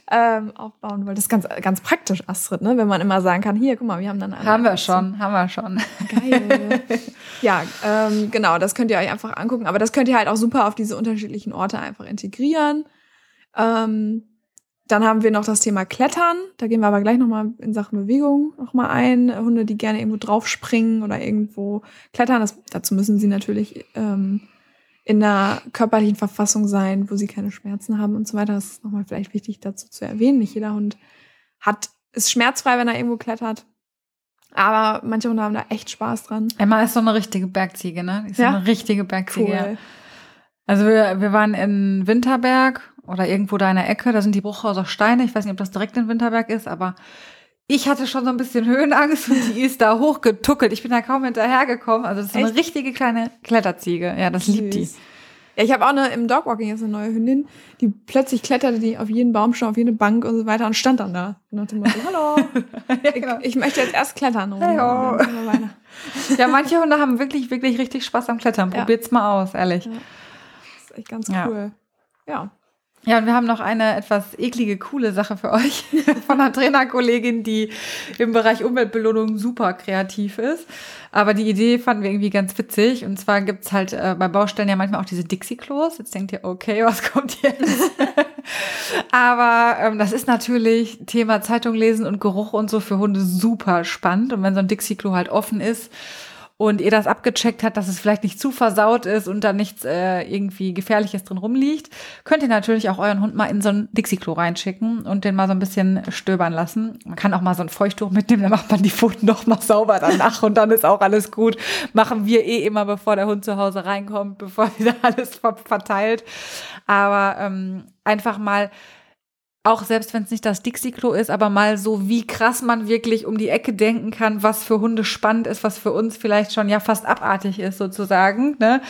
ähm, aufbauen wollt. Das ist ganz, ganz praktisch, Astrid, ne? wenn man immer sagen kann, hier, guck mal, wir haben dann eine Haben wir schon, haben wir schon. Geil. ja, ähm, genau, das könnt ihr euch einfach angucken. Aber das könnt ihr halt auch super auf diese unterschiedlichen Orte einfach integrieren. Ähm, dann haben wir noch das Thema Klettern. Da gehen wir aber gleich nochmal in Sachen Bewegung nochmal ein. Hunde, die gerne irgendwo draufspringen oder irgendwo klettern. Das, dazu müssen sie natürlich ähm, in einer körperlichen Verfassung sein, wo sie keine Schmerzen haben und so weiter. Das ist nochmal vielleicht wichtig dazu zu erwähnen. Nicht jeder Hund hat, ist schmerzfrei, wenn er irgendwo klettert. Aber manche Hunde haben da echt Spaß dran. Emma ist so eine richtige Bergziege, ne? Ist ja? so eine richtige Bergziege. Cool. Also wir, wir waren in Winterberg oder irgendwo da in der Ecke, da sind die Bruchhauser Steine. Ich weiß nicht, ob das direkt in Winterberg ist, aber ich hatte schon so ein bisschen Höhenangst und die ist da hochgetuckelt. Ich bin da kaum hinterhergekommen. Also das ist Echt? eine richtige kleine Kletterziege. Ja, das Süß. liebt die. Ja, ich habe auch eine, im Dogwalking jetzt eine neue Hündin, die plötzlich kletterte die auf jeden Baumstamm, auf jede Bank und so weiter und stand dann da. Und dem Motto, hallo, ja, genau. ich, ich, möchte jetzt erst klettern. Hallo. Ja, manche Hunde haben wirklich, wirklich richtig Spaß am Klettern. Probiert's ja. mal aus, ehrlich. Ja. Das ist echt ganz cool. Ja. Ja, und wir haben noch eine etwas eklige, coole Sache für euch von einer Trainerkollegin, die im Bereich Umweltbelohnung super kreativ ist. Aber die Idee fanden wir irgendwie ganz witzig. Und zwar gibt's halt äh, bei Baustellen ja manchmal auch diese Dixie-Klos. Jetzt denkt ihr, okay, was kommt jetzt? Aber ähm, das ist natürlich Thema Zeitung lesen und Geruch und so für Hunde super spannend. Und wenn so ein Dixie-Klo halt offen ist, und ihr das abgecheckt hat, dass es vielleicht nicht zu versaut ist und da nichts äh, irgendwie Gefährliches drin rumliegt, könnt ihr natürlich auch euren Hund mal in so ein Dixie-Klo reinschicken und den mal so ein bisschen stöbern lassen. Man kann auch mal so ein Feuchttuch mitnehmen, dann macht man die Pfoten noch mal sauber danach und dann ist auch alles gut. Machen wir eh immer, bevor der Hund zu Hause reinkommt, bevor wieder alles verteilt. Aber ähm, einfach mal auch selbst wenn es nicht das Dixie-Klo ist, aber mal so, wie krass man wirklich um die Ecke denken kann, was für Hunde spannend ist, was für uns vielleicht schon ja fast abartig ist, sozusagen. Ne?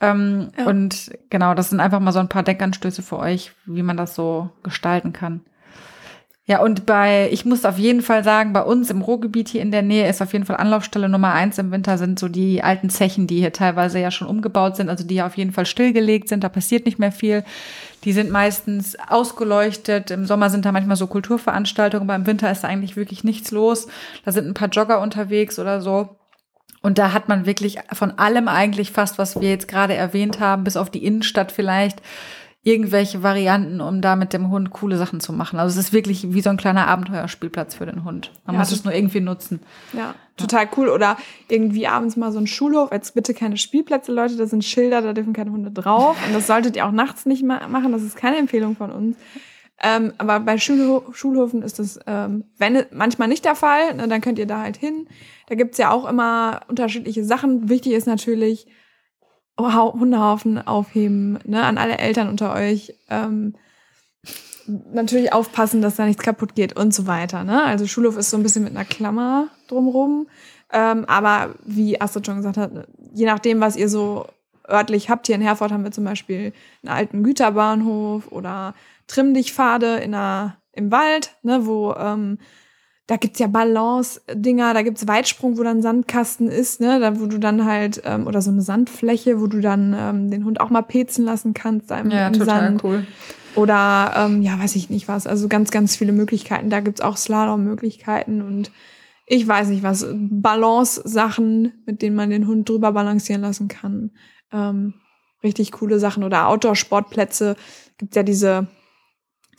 Ähm, ja. Und genau, das sind einfach mal so ein paar Denkanstöße für euch, wie man das so gestalten kann. Ja, und bei, ich muss auf jeden Fall sagen, bei uns im Ruhrgebiet hier in der Nähe ist auf jeden Fall Anlaufstelle Nummer eins im Winter sind so die alten Zechen, die hier teilweise ja schon umgebaut sind, also die ja auf jeden Fall stillgelegt sind, da passiert nicht mehr viel. Die sind meistens ausgeleuchtet. Im Sommer sind da manchmal so Kulturveranstaltungen, aber im Winter ist da eigentlich wirklich nichts los. Da sind ein paar Jogger unterwegs oder so. Und da hat man wirklich von allem eigentlich fast, was wir jetzt gerade erwähnt haben, bis auf die Innenstadt vielleicht, irgendwelche Varianten, um da mit dem Hund coole Sachen zu machen. Also es ist wirklich wie so ein kleiner Abenteuerspielplatz für den Hund. Man ja, muss es nur irgendwie nutzen. Ja, total cool. Oder irgendwie abends mal so ein Schulhof. Jetzt bitte keine Spielplätze, Leute, da sind Schilder, da dürfen keine Hunde drauf. Und das solltet ihr auch nachts nicht machen. Das ist keine Empfehlung von uns. Ähm, aber bei Schulho Schulhofen ist das ähm, wenn manchmal nicht der Fall. Ne, dann könnt ihr da halt hin. Da gibt's ja auch immer unterschiedliche Sachen. Wichtig ist natürlich, Hundehaufen aufheben, ne, an alle Eltern unter euch. Ähm, natürlich aufpassen, dass da nichts kaputt geht und so weiter. Ne? Also Schulhof ist so ein bisschen mit einer Klammer drumrum. Ähm, aber wie Astrid schon gesagt hat, je nachdem, was ihr so örtlich habt, hier in Herford haben wir zum Beispiel einen alten Güterbahnhof oder Trimm-dich-Pfade in einer, im Wald, ne, wo ähm, da gibt's ja Balance-Dinger, da gibt's Weitsprung, wo dann Sandkasten ist, ne, da, wo du dann halt, ähm, oder so eine Sandfläche, wo du dann ähm, den Hund auch mal pezen lassen kannst, da im, ja, im total Sand. cool. Oder, ähm, ja, weiß ich nicht was, also ganz, ganz viele Möglichkeiten. Da gibt's auch Slalom-Möglichkeiten und ich weiß nicht was, Balance-Sachen, mit denen man den Hund drüber balancieren lassen kann. Ähm, richtig coole Sachen. Oder Outdoor-Sportplätze, gibt's ja diese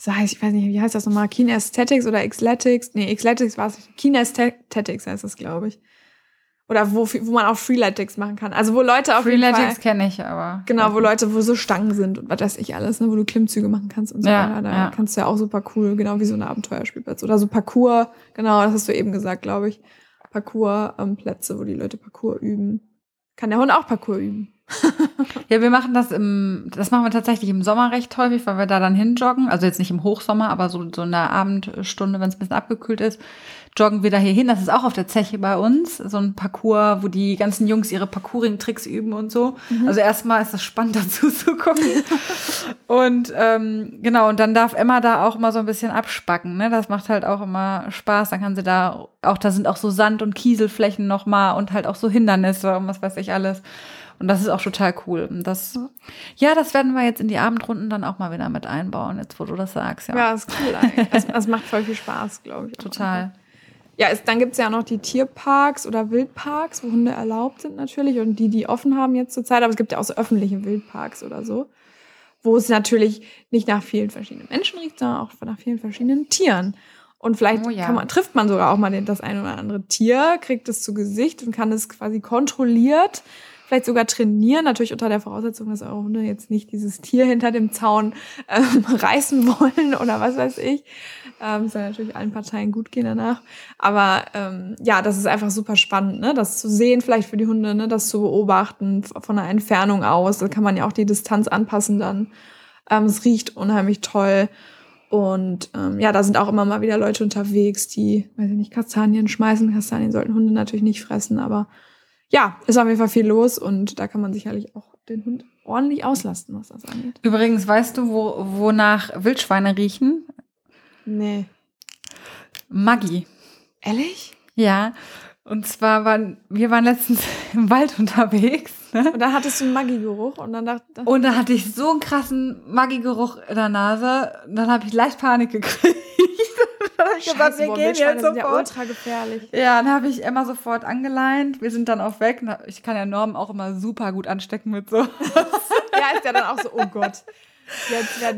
so heißt, ich weiß nicht, wie heißt das nochmal? Kinesthetics oder Xletics? Nee, Xletics war es. Kinesthetics heißt das, glaube ich. Oder wo, wo man auch Freeletics machen kann. Also wo Leute auf Freeletics kenne ich aber. Genau, wo Leute, wo so Stangen sind und was weiß ich alles, ne, wo du Klimmzüge machen kannst und so ja, weiter. Da ja. kannst du ja auch super cool, genau wie so ein Abenteuerspielplatz. Oder so Parcours, genau, das hast du eben gesagt, glaube ich. Parcours-Plätze, ähm, wo die Leute Parcours üben. Kann der Hund auch Parcours üben. ja, wir machen das im, das machen wir tatsächlich im Sommer recht häufig, weil wir da dann hinjoggen. Also jetzt nicht im Hochsommer, aber so, so in der Abendstunde, wenn es ein bisschen abgekühlt ist, joggen wir da hier hin. Das ist auch auf der Zeche bei uns. So ein Parcours, wo die ganzen Jungs ihre Parkouring-Tricks üben und so. Mhm. Also erstmal ist das spannend dazu zu gucken. und ähm, genau, und dann darf Emma da auch mal so ein bisschen abspacken. Ne? Das macht halt auch immer Spaß. Dann kann sie da, auch da sind auch so Sand- und Kieselflächen nochmal und halt auch so Hindernisse und was weiß ich alles. Und das ist auch total cool. Und das, ja, das werden wir jetzt in die Abendrunden dann auch mal wieder mit einbauen, jetzt wo du das sagst. Ja, ja ist cool. Das, das macht voll viel Spaß, glaube ich. Total. Ja, es, dann gibt es ja auch noch die Tierparks oder Wildparks, wo Hunde erlaubt sind natürlich und die, die offen haben jetzt zurzeit. Aber es gibt ja auch so öffentliche Wildparks oder so, wo es natürlich nicht nach vielen verschiedenen Menschen riecht, sondern auch nach vielen verschiedenen Tieren. Und vielleicht oh ja. man, trifft man sogar auch mal das eine oder andere Tier, kriegt es zu Gesicht und kann es quasi kontrolliert vielleicht sogar trainieren, natürlich unter der Voraussetzung, dass eure Hunde jetzt nicht dieses Tier hinter dem Zaun ähm, reißen wollen oder was weiß ich. Ähm, soll natürlich allen Parteien gut gehen danach. Aber ähm, ja, das ist einfach super spannend, ne? das zu sehen, vielleicht für die Hunde, ne? das zu beobachten von einer Entfernung aus. Da kann man ja auch die Distanz anpassen dann. Ähm, es riecht unheimlich toll. Und ähm, ja, da sind auch immer mal wieder Leute unterwegs, die, weiß ich nicht, Kastanien schmeißen. Kastanien sollten Hunde natürlich nicht fressen, aber ja, ist auf jeden Fall viel los und da kann man sicherlich auch den Hund ordentlich auslasten, was das angeht. Übrigens, weißt du, wo, wonach Wildschweine riechen? Nee. Maggi. Ehrlich? Ja. Und zwar waren, wir waren letztens im Wald unterwegs. Ne? Und dann hattest du einen Maggi-Geruch und dann dachte Und dann hatte ich so einen krassen Maggi-Geruch in der Nase. Und dann habe ich leicht Panik gekriegt dann habe ich Scheiße, gesagt, wir boah, gehen jetzt sofort. Ja, ultra gefährlich. Ja, dann habe ich Emma sofort angeleint. Wir sind dann auch weg. Ich kann ja Norm auch immer super gut anstecken mit so. ja, ist ja dann auch so, oh Gott.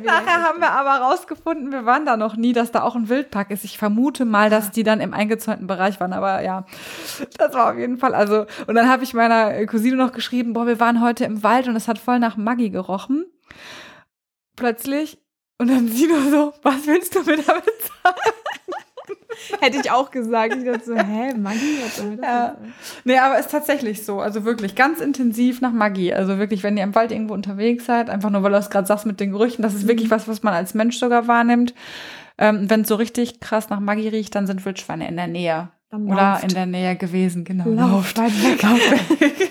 Nachher haben wir aber rausgefunden, wir waren da noch nie, dass da auch ein Wildpark ist. Ich vermute mal, dass die dann im eingezäunten Bereich waren, aber ja, das war auf jeden Fall. Also, und dann habe ich meiner Cousine noch geschrieben, boah, wir waren heute im Wald und es hat voll nach Maggi gerochen. Plötzlich. Und dann sie nur so, was willst du mir damit sagen? Hätte ich auch gesagt. Ich dachte so, hä, Maggi? Was soll das ja. Nee, aber ist tatsächlich so. Also wirklich ganz intensiv nach Maggi. Also wirklich, wenn ihr im Wald irgendwo unterwegs seid, einfach nur, weil du es gerade sagst mit den Gerüchen, das ist wirklich mhm. was, was man als Mensch sogar wahrnimmt. Ähm, wenn es so richtig krass nach Maggi riecht, dann sind Wildschweine in der Nähe. Dann Oder lauft. in der Nähe gewesen, genau. Lauft, weit weg. Lauft weg.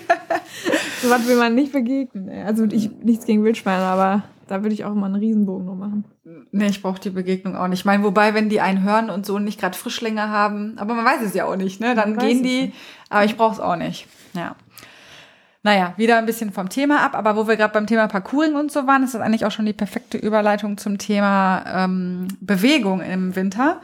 so was will man nicht begegnen. Also ich, nichts gegen Wildschweine, aber da würde ich auch immer einen Riesenbogen noch machen. Nee, ich brauche die Begegnung auch nicht. Ich meine, wobei, wenn die einen hören und so nicht gerade Frischlinge haben, aber man weiß es ja auch nicht, ne? Dann gehen die, aber ich brauche es auch nicht. Ja. Naja, wieder ein bisschen vom Thema ab, aber wo wir gerade beim Thema Parkouring und so waren, ist das eigentlich auch schon die perfekte Überleitung zum Thema ähm, Bewegung im Winter.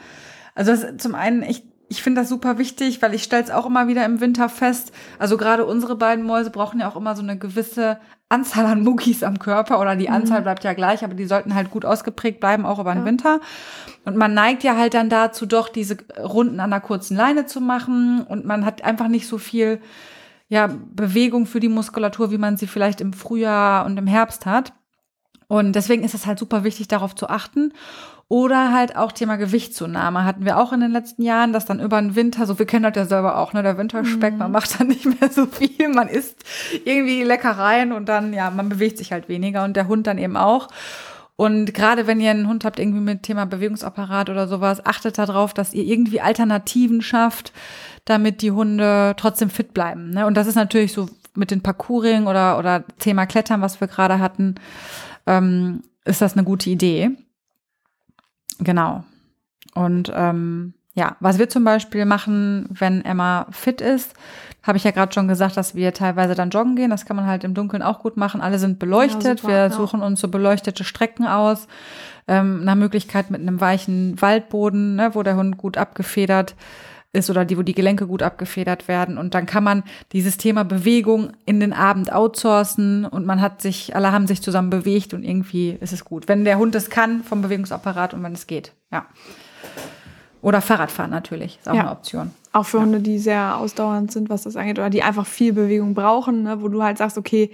Also das, zum einen, ich ich finde das super wichtig, weil ich stelle es auch immer wieder im Winter fest. Also gerade unsere beiden Mäuse brauchen ja auch immer so eine gewisse Anzahl an Muckis am Körper oder die mhm. Anzahl bleibt ja gleich, aber die sollten halt gut ausgeprägt bleiben, auch über den ja. Winter. Und man neigt ja halt dann dazu, doch diese Runden an der kurzen Leine zu machen und man hat einfach nicht so viel ja, Bewegung für die Muskulatur, wie man sie vielleicht im Frühjahr und im Herbst hat. Und deswegen ist es halt super wichtig, darauf zu achten. Oder halt auch Thema Gewichtszunahme hatten wir auch in den letzten Jahren, dass dann über den Winter, so wir kennen das ja selber auch, ne, der Winterspeck, mhm. man macht dann nicht mehr so viel, man isst irgendwie Leckereien und dann, ja, man bewegt sich halt weniger und der Hund dann eben auch. Und gerade wenn ihr einen Hund habt, irgendwie mit Thema Bewegungsapparat oder sowas, achtet darauf, dass ihr irgendwie Alternativen schafft, damit die Hunde trotzdem fit bleiben. Ne? Und das ist natürlich so mit den Parkouring oder, oder Thema Klettern, was wir gerade hatten, ähm, ist das eine gute Idee. Genau. Und ähm, ja, was wir zum Beispiel machen, wenn Emma fit ist, habe ich ja gerade schon gesagt, dass wir teilweise dann joggen gehen. Das kann man halt im Dunkeln auch gut machen. Alle sind beleuchtet. Ja, super, wir ja. suchen uns so beleuchtete Strecken aus. Ähm, nach Möglichkeit mit einem weichen Waldboden, ne, wo der Hund gut abgefedert ist oder die, wo die Gelenke gut abgefedert werden. Und dann kann man dieses Thema Bewegung in den Abend outsourcen und man hat sich, alle haben sich zusammen bewegt und irgendwie ist es gut. Wenn der Hund es kann vom Bewegungsapparat und wenn es geht, ja. Oder Fahrradfahren natürlich, ist auch ja. eine Option. Auch für ja. Hunde, die sehr ausdauernd sind, was das angeht, oder die einfach viel Bewegung brauchen, ne, wo du halt sagst, okay,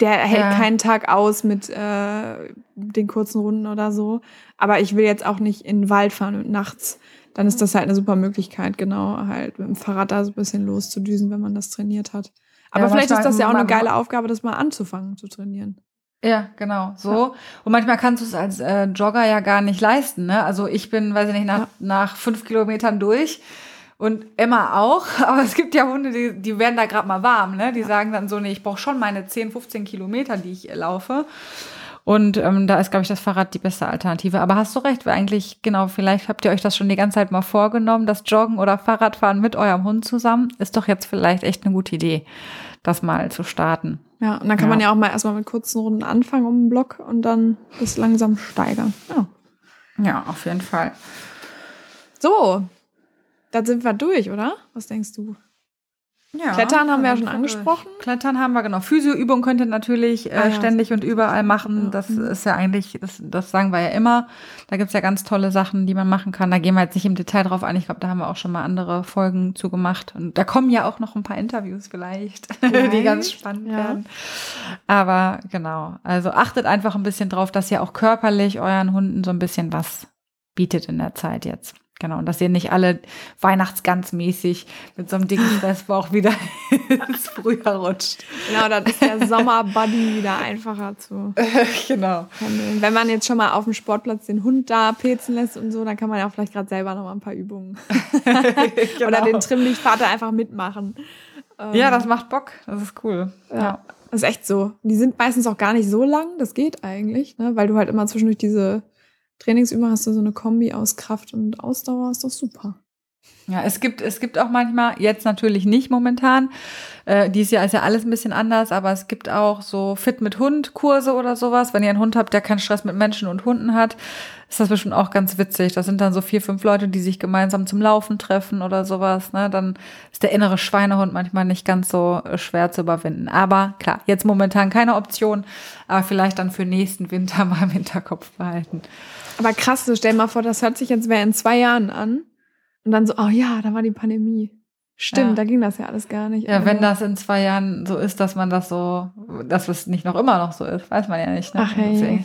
der hält ja. keinen Tag aus mit äh, den kurzen Runden oder so. Aber ich will jetzt auch nicht in den Wald fahren und nachts dann ist das halt eine super Möglichkeit, genau, halt mit dem Fahrrad da so ein bisschen loszudüsen, wenn man das trainiert hat. Aber Ja, vielleicht ist das ja auch eine geile Aufgabe, das mal anzufangen zu trainieren. Ja, genau, so. Und manchmal kannst du es als äh, Jogger ja gar nicht leisten, ne? Also ich bin, weiß ich nicht, nach, Ja. nach fünf Kilometern durch und Emma auch. Aber es gibt ja Hunde, die, die werden da gerade mal warm, ne? Die sagen dann so, nee, ich brauche schon meine 10, 15 Kilometer, die ich äh, laufe. Und ähm, da ist, glaube ich, das Fahrrad die beste Alternative. Aber hast du recht, weil eigentlich, genau, vielleicht habt ihr euch das schon die ganze Zeit mal vorgenommen, das Joggen oder Fahrradfahren mit eurem Hund zusammen. Ist doch jetzt vielleicht echt eine gute Idee, das mal zu starten. Ja, und dann kann Ja. man ja auch mal erstmal mit kurzen Runden anfangen um den Block und dann das langsam steigern. Ja. Ja, auf jeden Fall. So, dann sind wir durch, oder? Was denkst du? Ja, Klettern haben wir ja schon angesprochen. Klettern haben wir, genau. Physioübung könnt ihr natürlich äh, Ah, ja. ständig und überall machen. Das Mhm. ist ja eigentlich, das, das sagen wir ja immer. Da gibt's ja ganz tolle Sachen, die man machen kann. Da gehen wir jetzt nicht im Detail drauf ein. Ich glaube, da haben wir auch schon mal andere Folgen zu gemacht. Und da kommen ja auch noch ein paar Interviews vielleicht, die ganz Vielleicht, spannend ja. werden. Aber genau, also achtet einfach ein bisschen drauf, dass ihr auch körperlich euren Hunden so ein bisschen was bietet in der Zeit jetzt. Genau, und dass ihr nicht alle weihnachtsgansmäßig mit so einem dicken Fressbauch wieder ins Frühjahr rutscht. Genau, dann ist der Sommerbuddy wieder einfacher zu genau. handeln. Wenn man jetzt schon mal auf dem Sportplatz den Hund da pezen lässt und so, dann kann man ja auch vielleicht gerade selber noch mal ein paar Übungen. Oder den Trimmlichtvater einfach mitmachen. Ähm, Ja, das macht Bock. Das ist cool. Ja. Das ist echt so. Die sind meistens auch gar nicht so lang. Das geht eigentlich, ne? weil du halt immer zwischendurch diese Trainingsübungen hast, du so eine Kombi aus Kraft und Ausdauer. Ist doch super. Ja, es gibt, es gibt auch manchmal, jetzt natürlich nicht momentan, äh, dieses Jahr ist ja alles ein bisschen anders, aber es gibt auch so Fit mit Hund Kurse oder sowas. Wenn ihr einen Hund habt, der keinen Stress mit Menschen und Hunden hat, ist das bestimmt auch ganz witzig. Das sind dann so vier, fünf Leute, die sich gemeinsam zum Laufen treffen oder sowas. Ne? Dann ist der innere Schweinehund manchmal nicht ganz so äh, schwer zu überwinden. Aber klar, jetzt momentan keine Option, aber vielleicht dann für nächsten Winter mal im Hinterkopf behalten. Aber krass, so stell dir mal vor, das hört sich jetzt wer in zwei Jahren an. Und dann so, oh ja, da war die Pandemie. Stimmt, Ja. da ging das ja alles gar nicht. Ja, wenn Aber- das in zwei Jahren so ist, dass man das so, dass es nicht noch immer noch so ist, weiß man ja nicht. Ne? Ach, hey.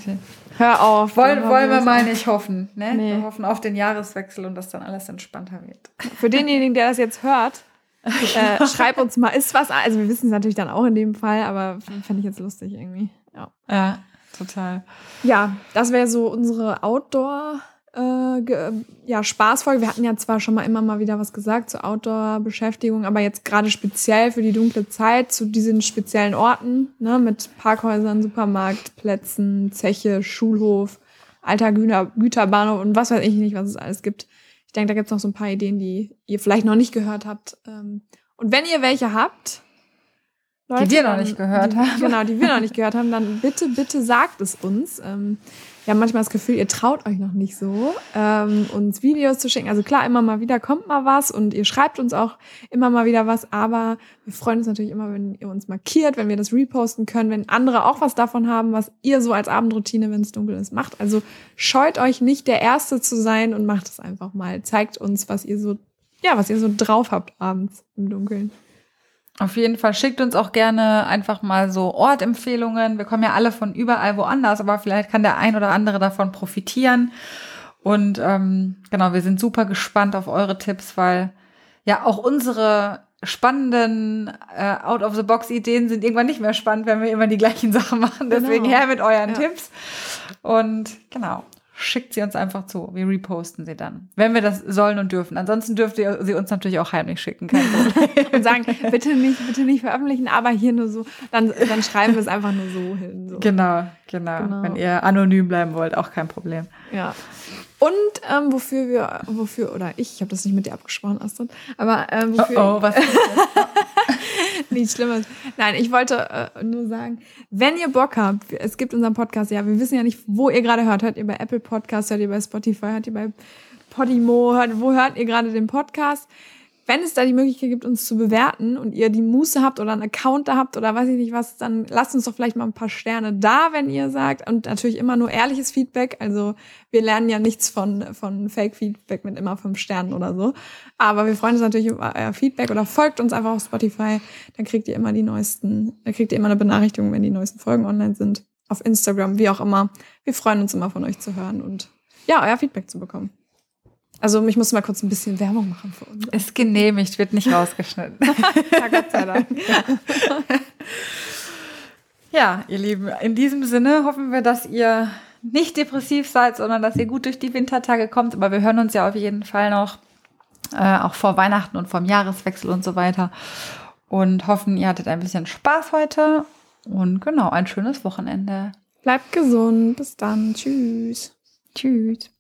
Hör auf. Wollen, wollen wir mal nicht hoffen. Ne? Nee. Wir hoffen auf den Jahreswechsel und dass dann alles entspannter wird. Für denjenigen, der das jetzt hört, äh, schreib uns mal, ist was, also wir wissen es natürlich dann auch in dem Fall, aber fände ich jetzt lustig irgendwie. Ja. Ja, total. Ja, das wäre so unsere Outdoor- äh, ja, Spaßfolge. Wir hatten ja zwar schon mal immer mal wieder was gesagt zur Outdoor-Beschäftigung, aber jetzt gerade speziell für die dunkle Zeit zu diesen speziellen Orten, ne, mit Parkhäusern, Supermarktplätzen, Zeche, Schulhof, alter Güter Güterbahnhof und was weiß ich nicht, was es alles gibt. Ich denke, da gibt es noch so ein paar Ideen, die ihr vielleicht noch nicht gehört habt. Ähm, Und wenn ihr welche habt, Die wir noch nicht gehört die, haben. Genau, die wir noch nicht gehört haben, dann bitte, bitte sagt es uns. Ähm, wir haben manchmal das Gefühl, ihr traut euch noch nicht so, ähm, uns Videos zu schicken. Also klar, immer mal wieder kommt mal was und ihr schreibt uns auch immer mal wieder was, aber wir freuen uns natürlich immer, wenn ihr uns markiert, wenn wir das reposten können, wenn andere auch was davon haben, was ihr so als Abendroutine, wenn es dunkel ist, macht. Also scheut euch nicht, der Erste zu sein und macht es einfach mal. Zeigt uns, was ihr so, ja, was ihr so drauf habt abends im Dunkeln. Auf jeden Fall schickt uns auch gerne einfach mal so Ortempfehlungen. Wir kommen ja alle von überall woanders, aber vielleicht kann der ein oder andere davon profitieren. Und ähm, genau, wir sind super gespannt auf eure Tipps, weil ja auch unsere spannenden äh, Out-of-the-Box-Ideen sind irgendwann nicht mehr spannend, wenn wir immer die gleichen Sachen machen. Deswegen Genau. her mit euren Ja. Tipps. Und genau, schickt sie uns einfach zu. Wir reposten sie dann, wenn wir das sollen und dürfen. Ansonsten dürft ihr sie uns natürlich auch heimlich schicken. Kein Problem. und sagen, bitte nicht, bitte nicht veröffentlichen, aber hier nur so, dann, dann schreiben wir es einfach nur so hin. So. Genau, genau, Genau. Wenn ihr anonym bleiben wollt, auch kein Problem. Ja. Und ähm, wofür wir, wofür, oder ich, ich habe das nicht mit dir abgesprochen, Astrid, aber ähm, wofür, was? nichts Schlimmes. Nein, ich wollte äh, nur sagen, wenn ihr Bock habt, es gibt unseren Podcast, ja, wir wissen ja nicht, wo ihr gerade hört. Hört ihr bei Apple Podcast, hört ihr bei Spotify, hört ihr bei Podimo, hört, wo hört ihr gerade den Podcast? Wenn es da die Möglichkeit gibt, uns zu bewerten und ihr die Muße habt oder einen Account da habt oder weiß ich nicht was, dann lasst uns doch vielleicht mal ein paar Sterne da, wenn ihr sagt. Und natürlich immer nur ehrliches Feedback. Also wir lernen ja nichts von, von Fake-Feedback mit immer fünf Sternen oder so. Aber wir freuen uns natürlich über euer Feedback oder folgt uns einfach auf Spotify. Dann kriegt ihr immer die neuesten, dann kriegt ihr immer eine Benachrichtigung, wenn die neuesten Folgen online sind. Auf Instagram, wie auch immer. Wir freuen uns immer von euch zu hören und ja, euer Feedback zu bekommen. Also ich muss mal kurz ein bisschen Werbung machen für uns. Ist genehmigt, wird nicht rausgeschnitten. ja, Gott sei Dank. ja, ihr Lieben, in diesem Sinne hoffen wir, dass ihr nicht depressiv seid, sondern dass ihr gut durch die Wintertage kommt. Aber wir hören uns ja auf jeden Fall noch, äh, auch vor Weihnachten und vom Jahreswechsel und so weiter. Und hoffen, ihr hattet ein bisschen Spaß heute. Und genau, ein schönes Wochenende. Bleibt gesund. Bis dann. Tschüss. Tschüss.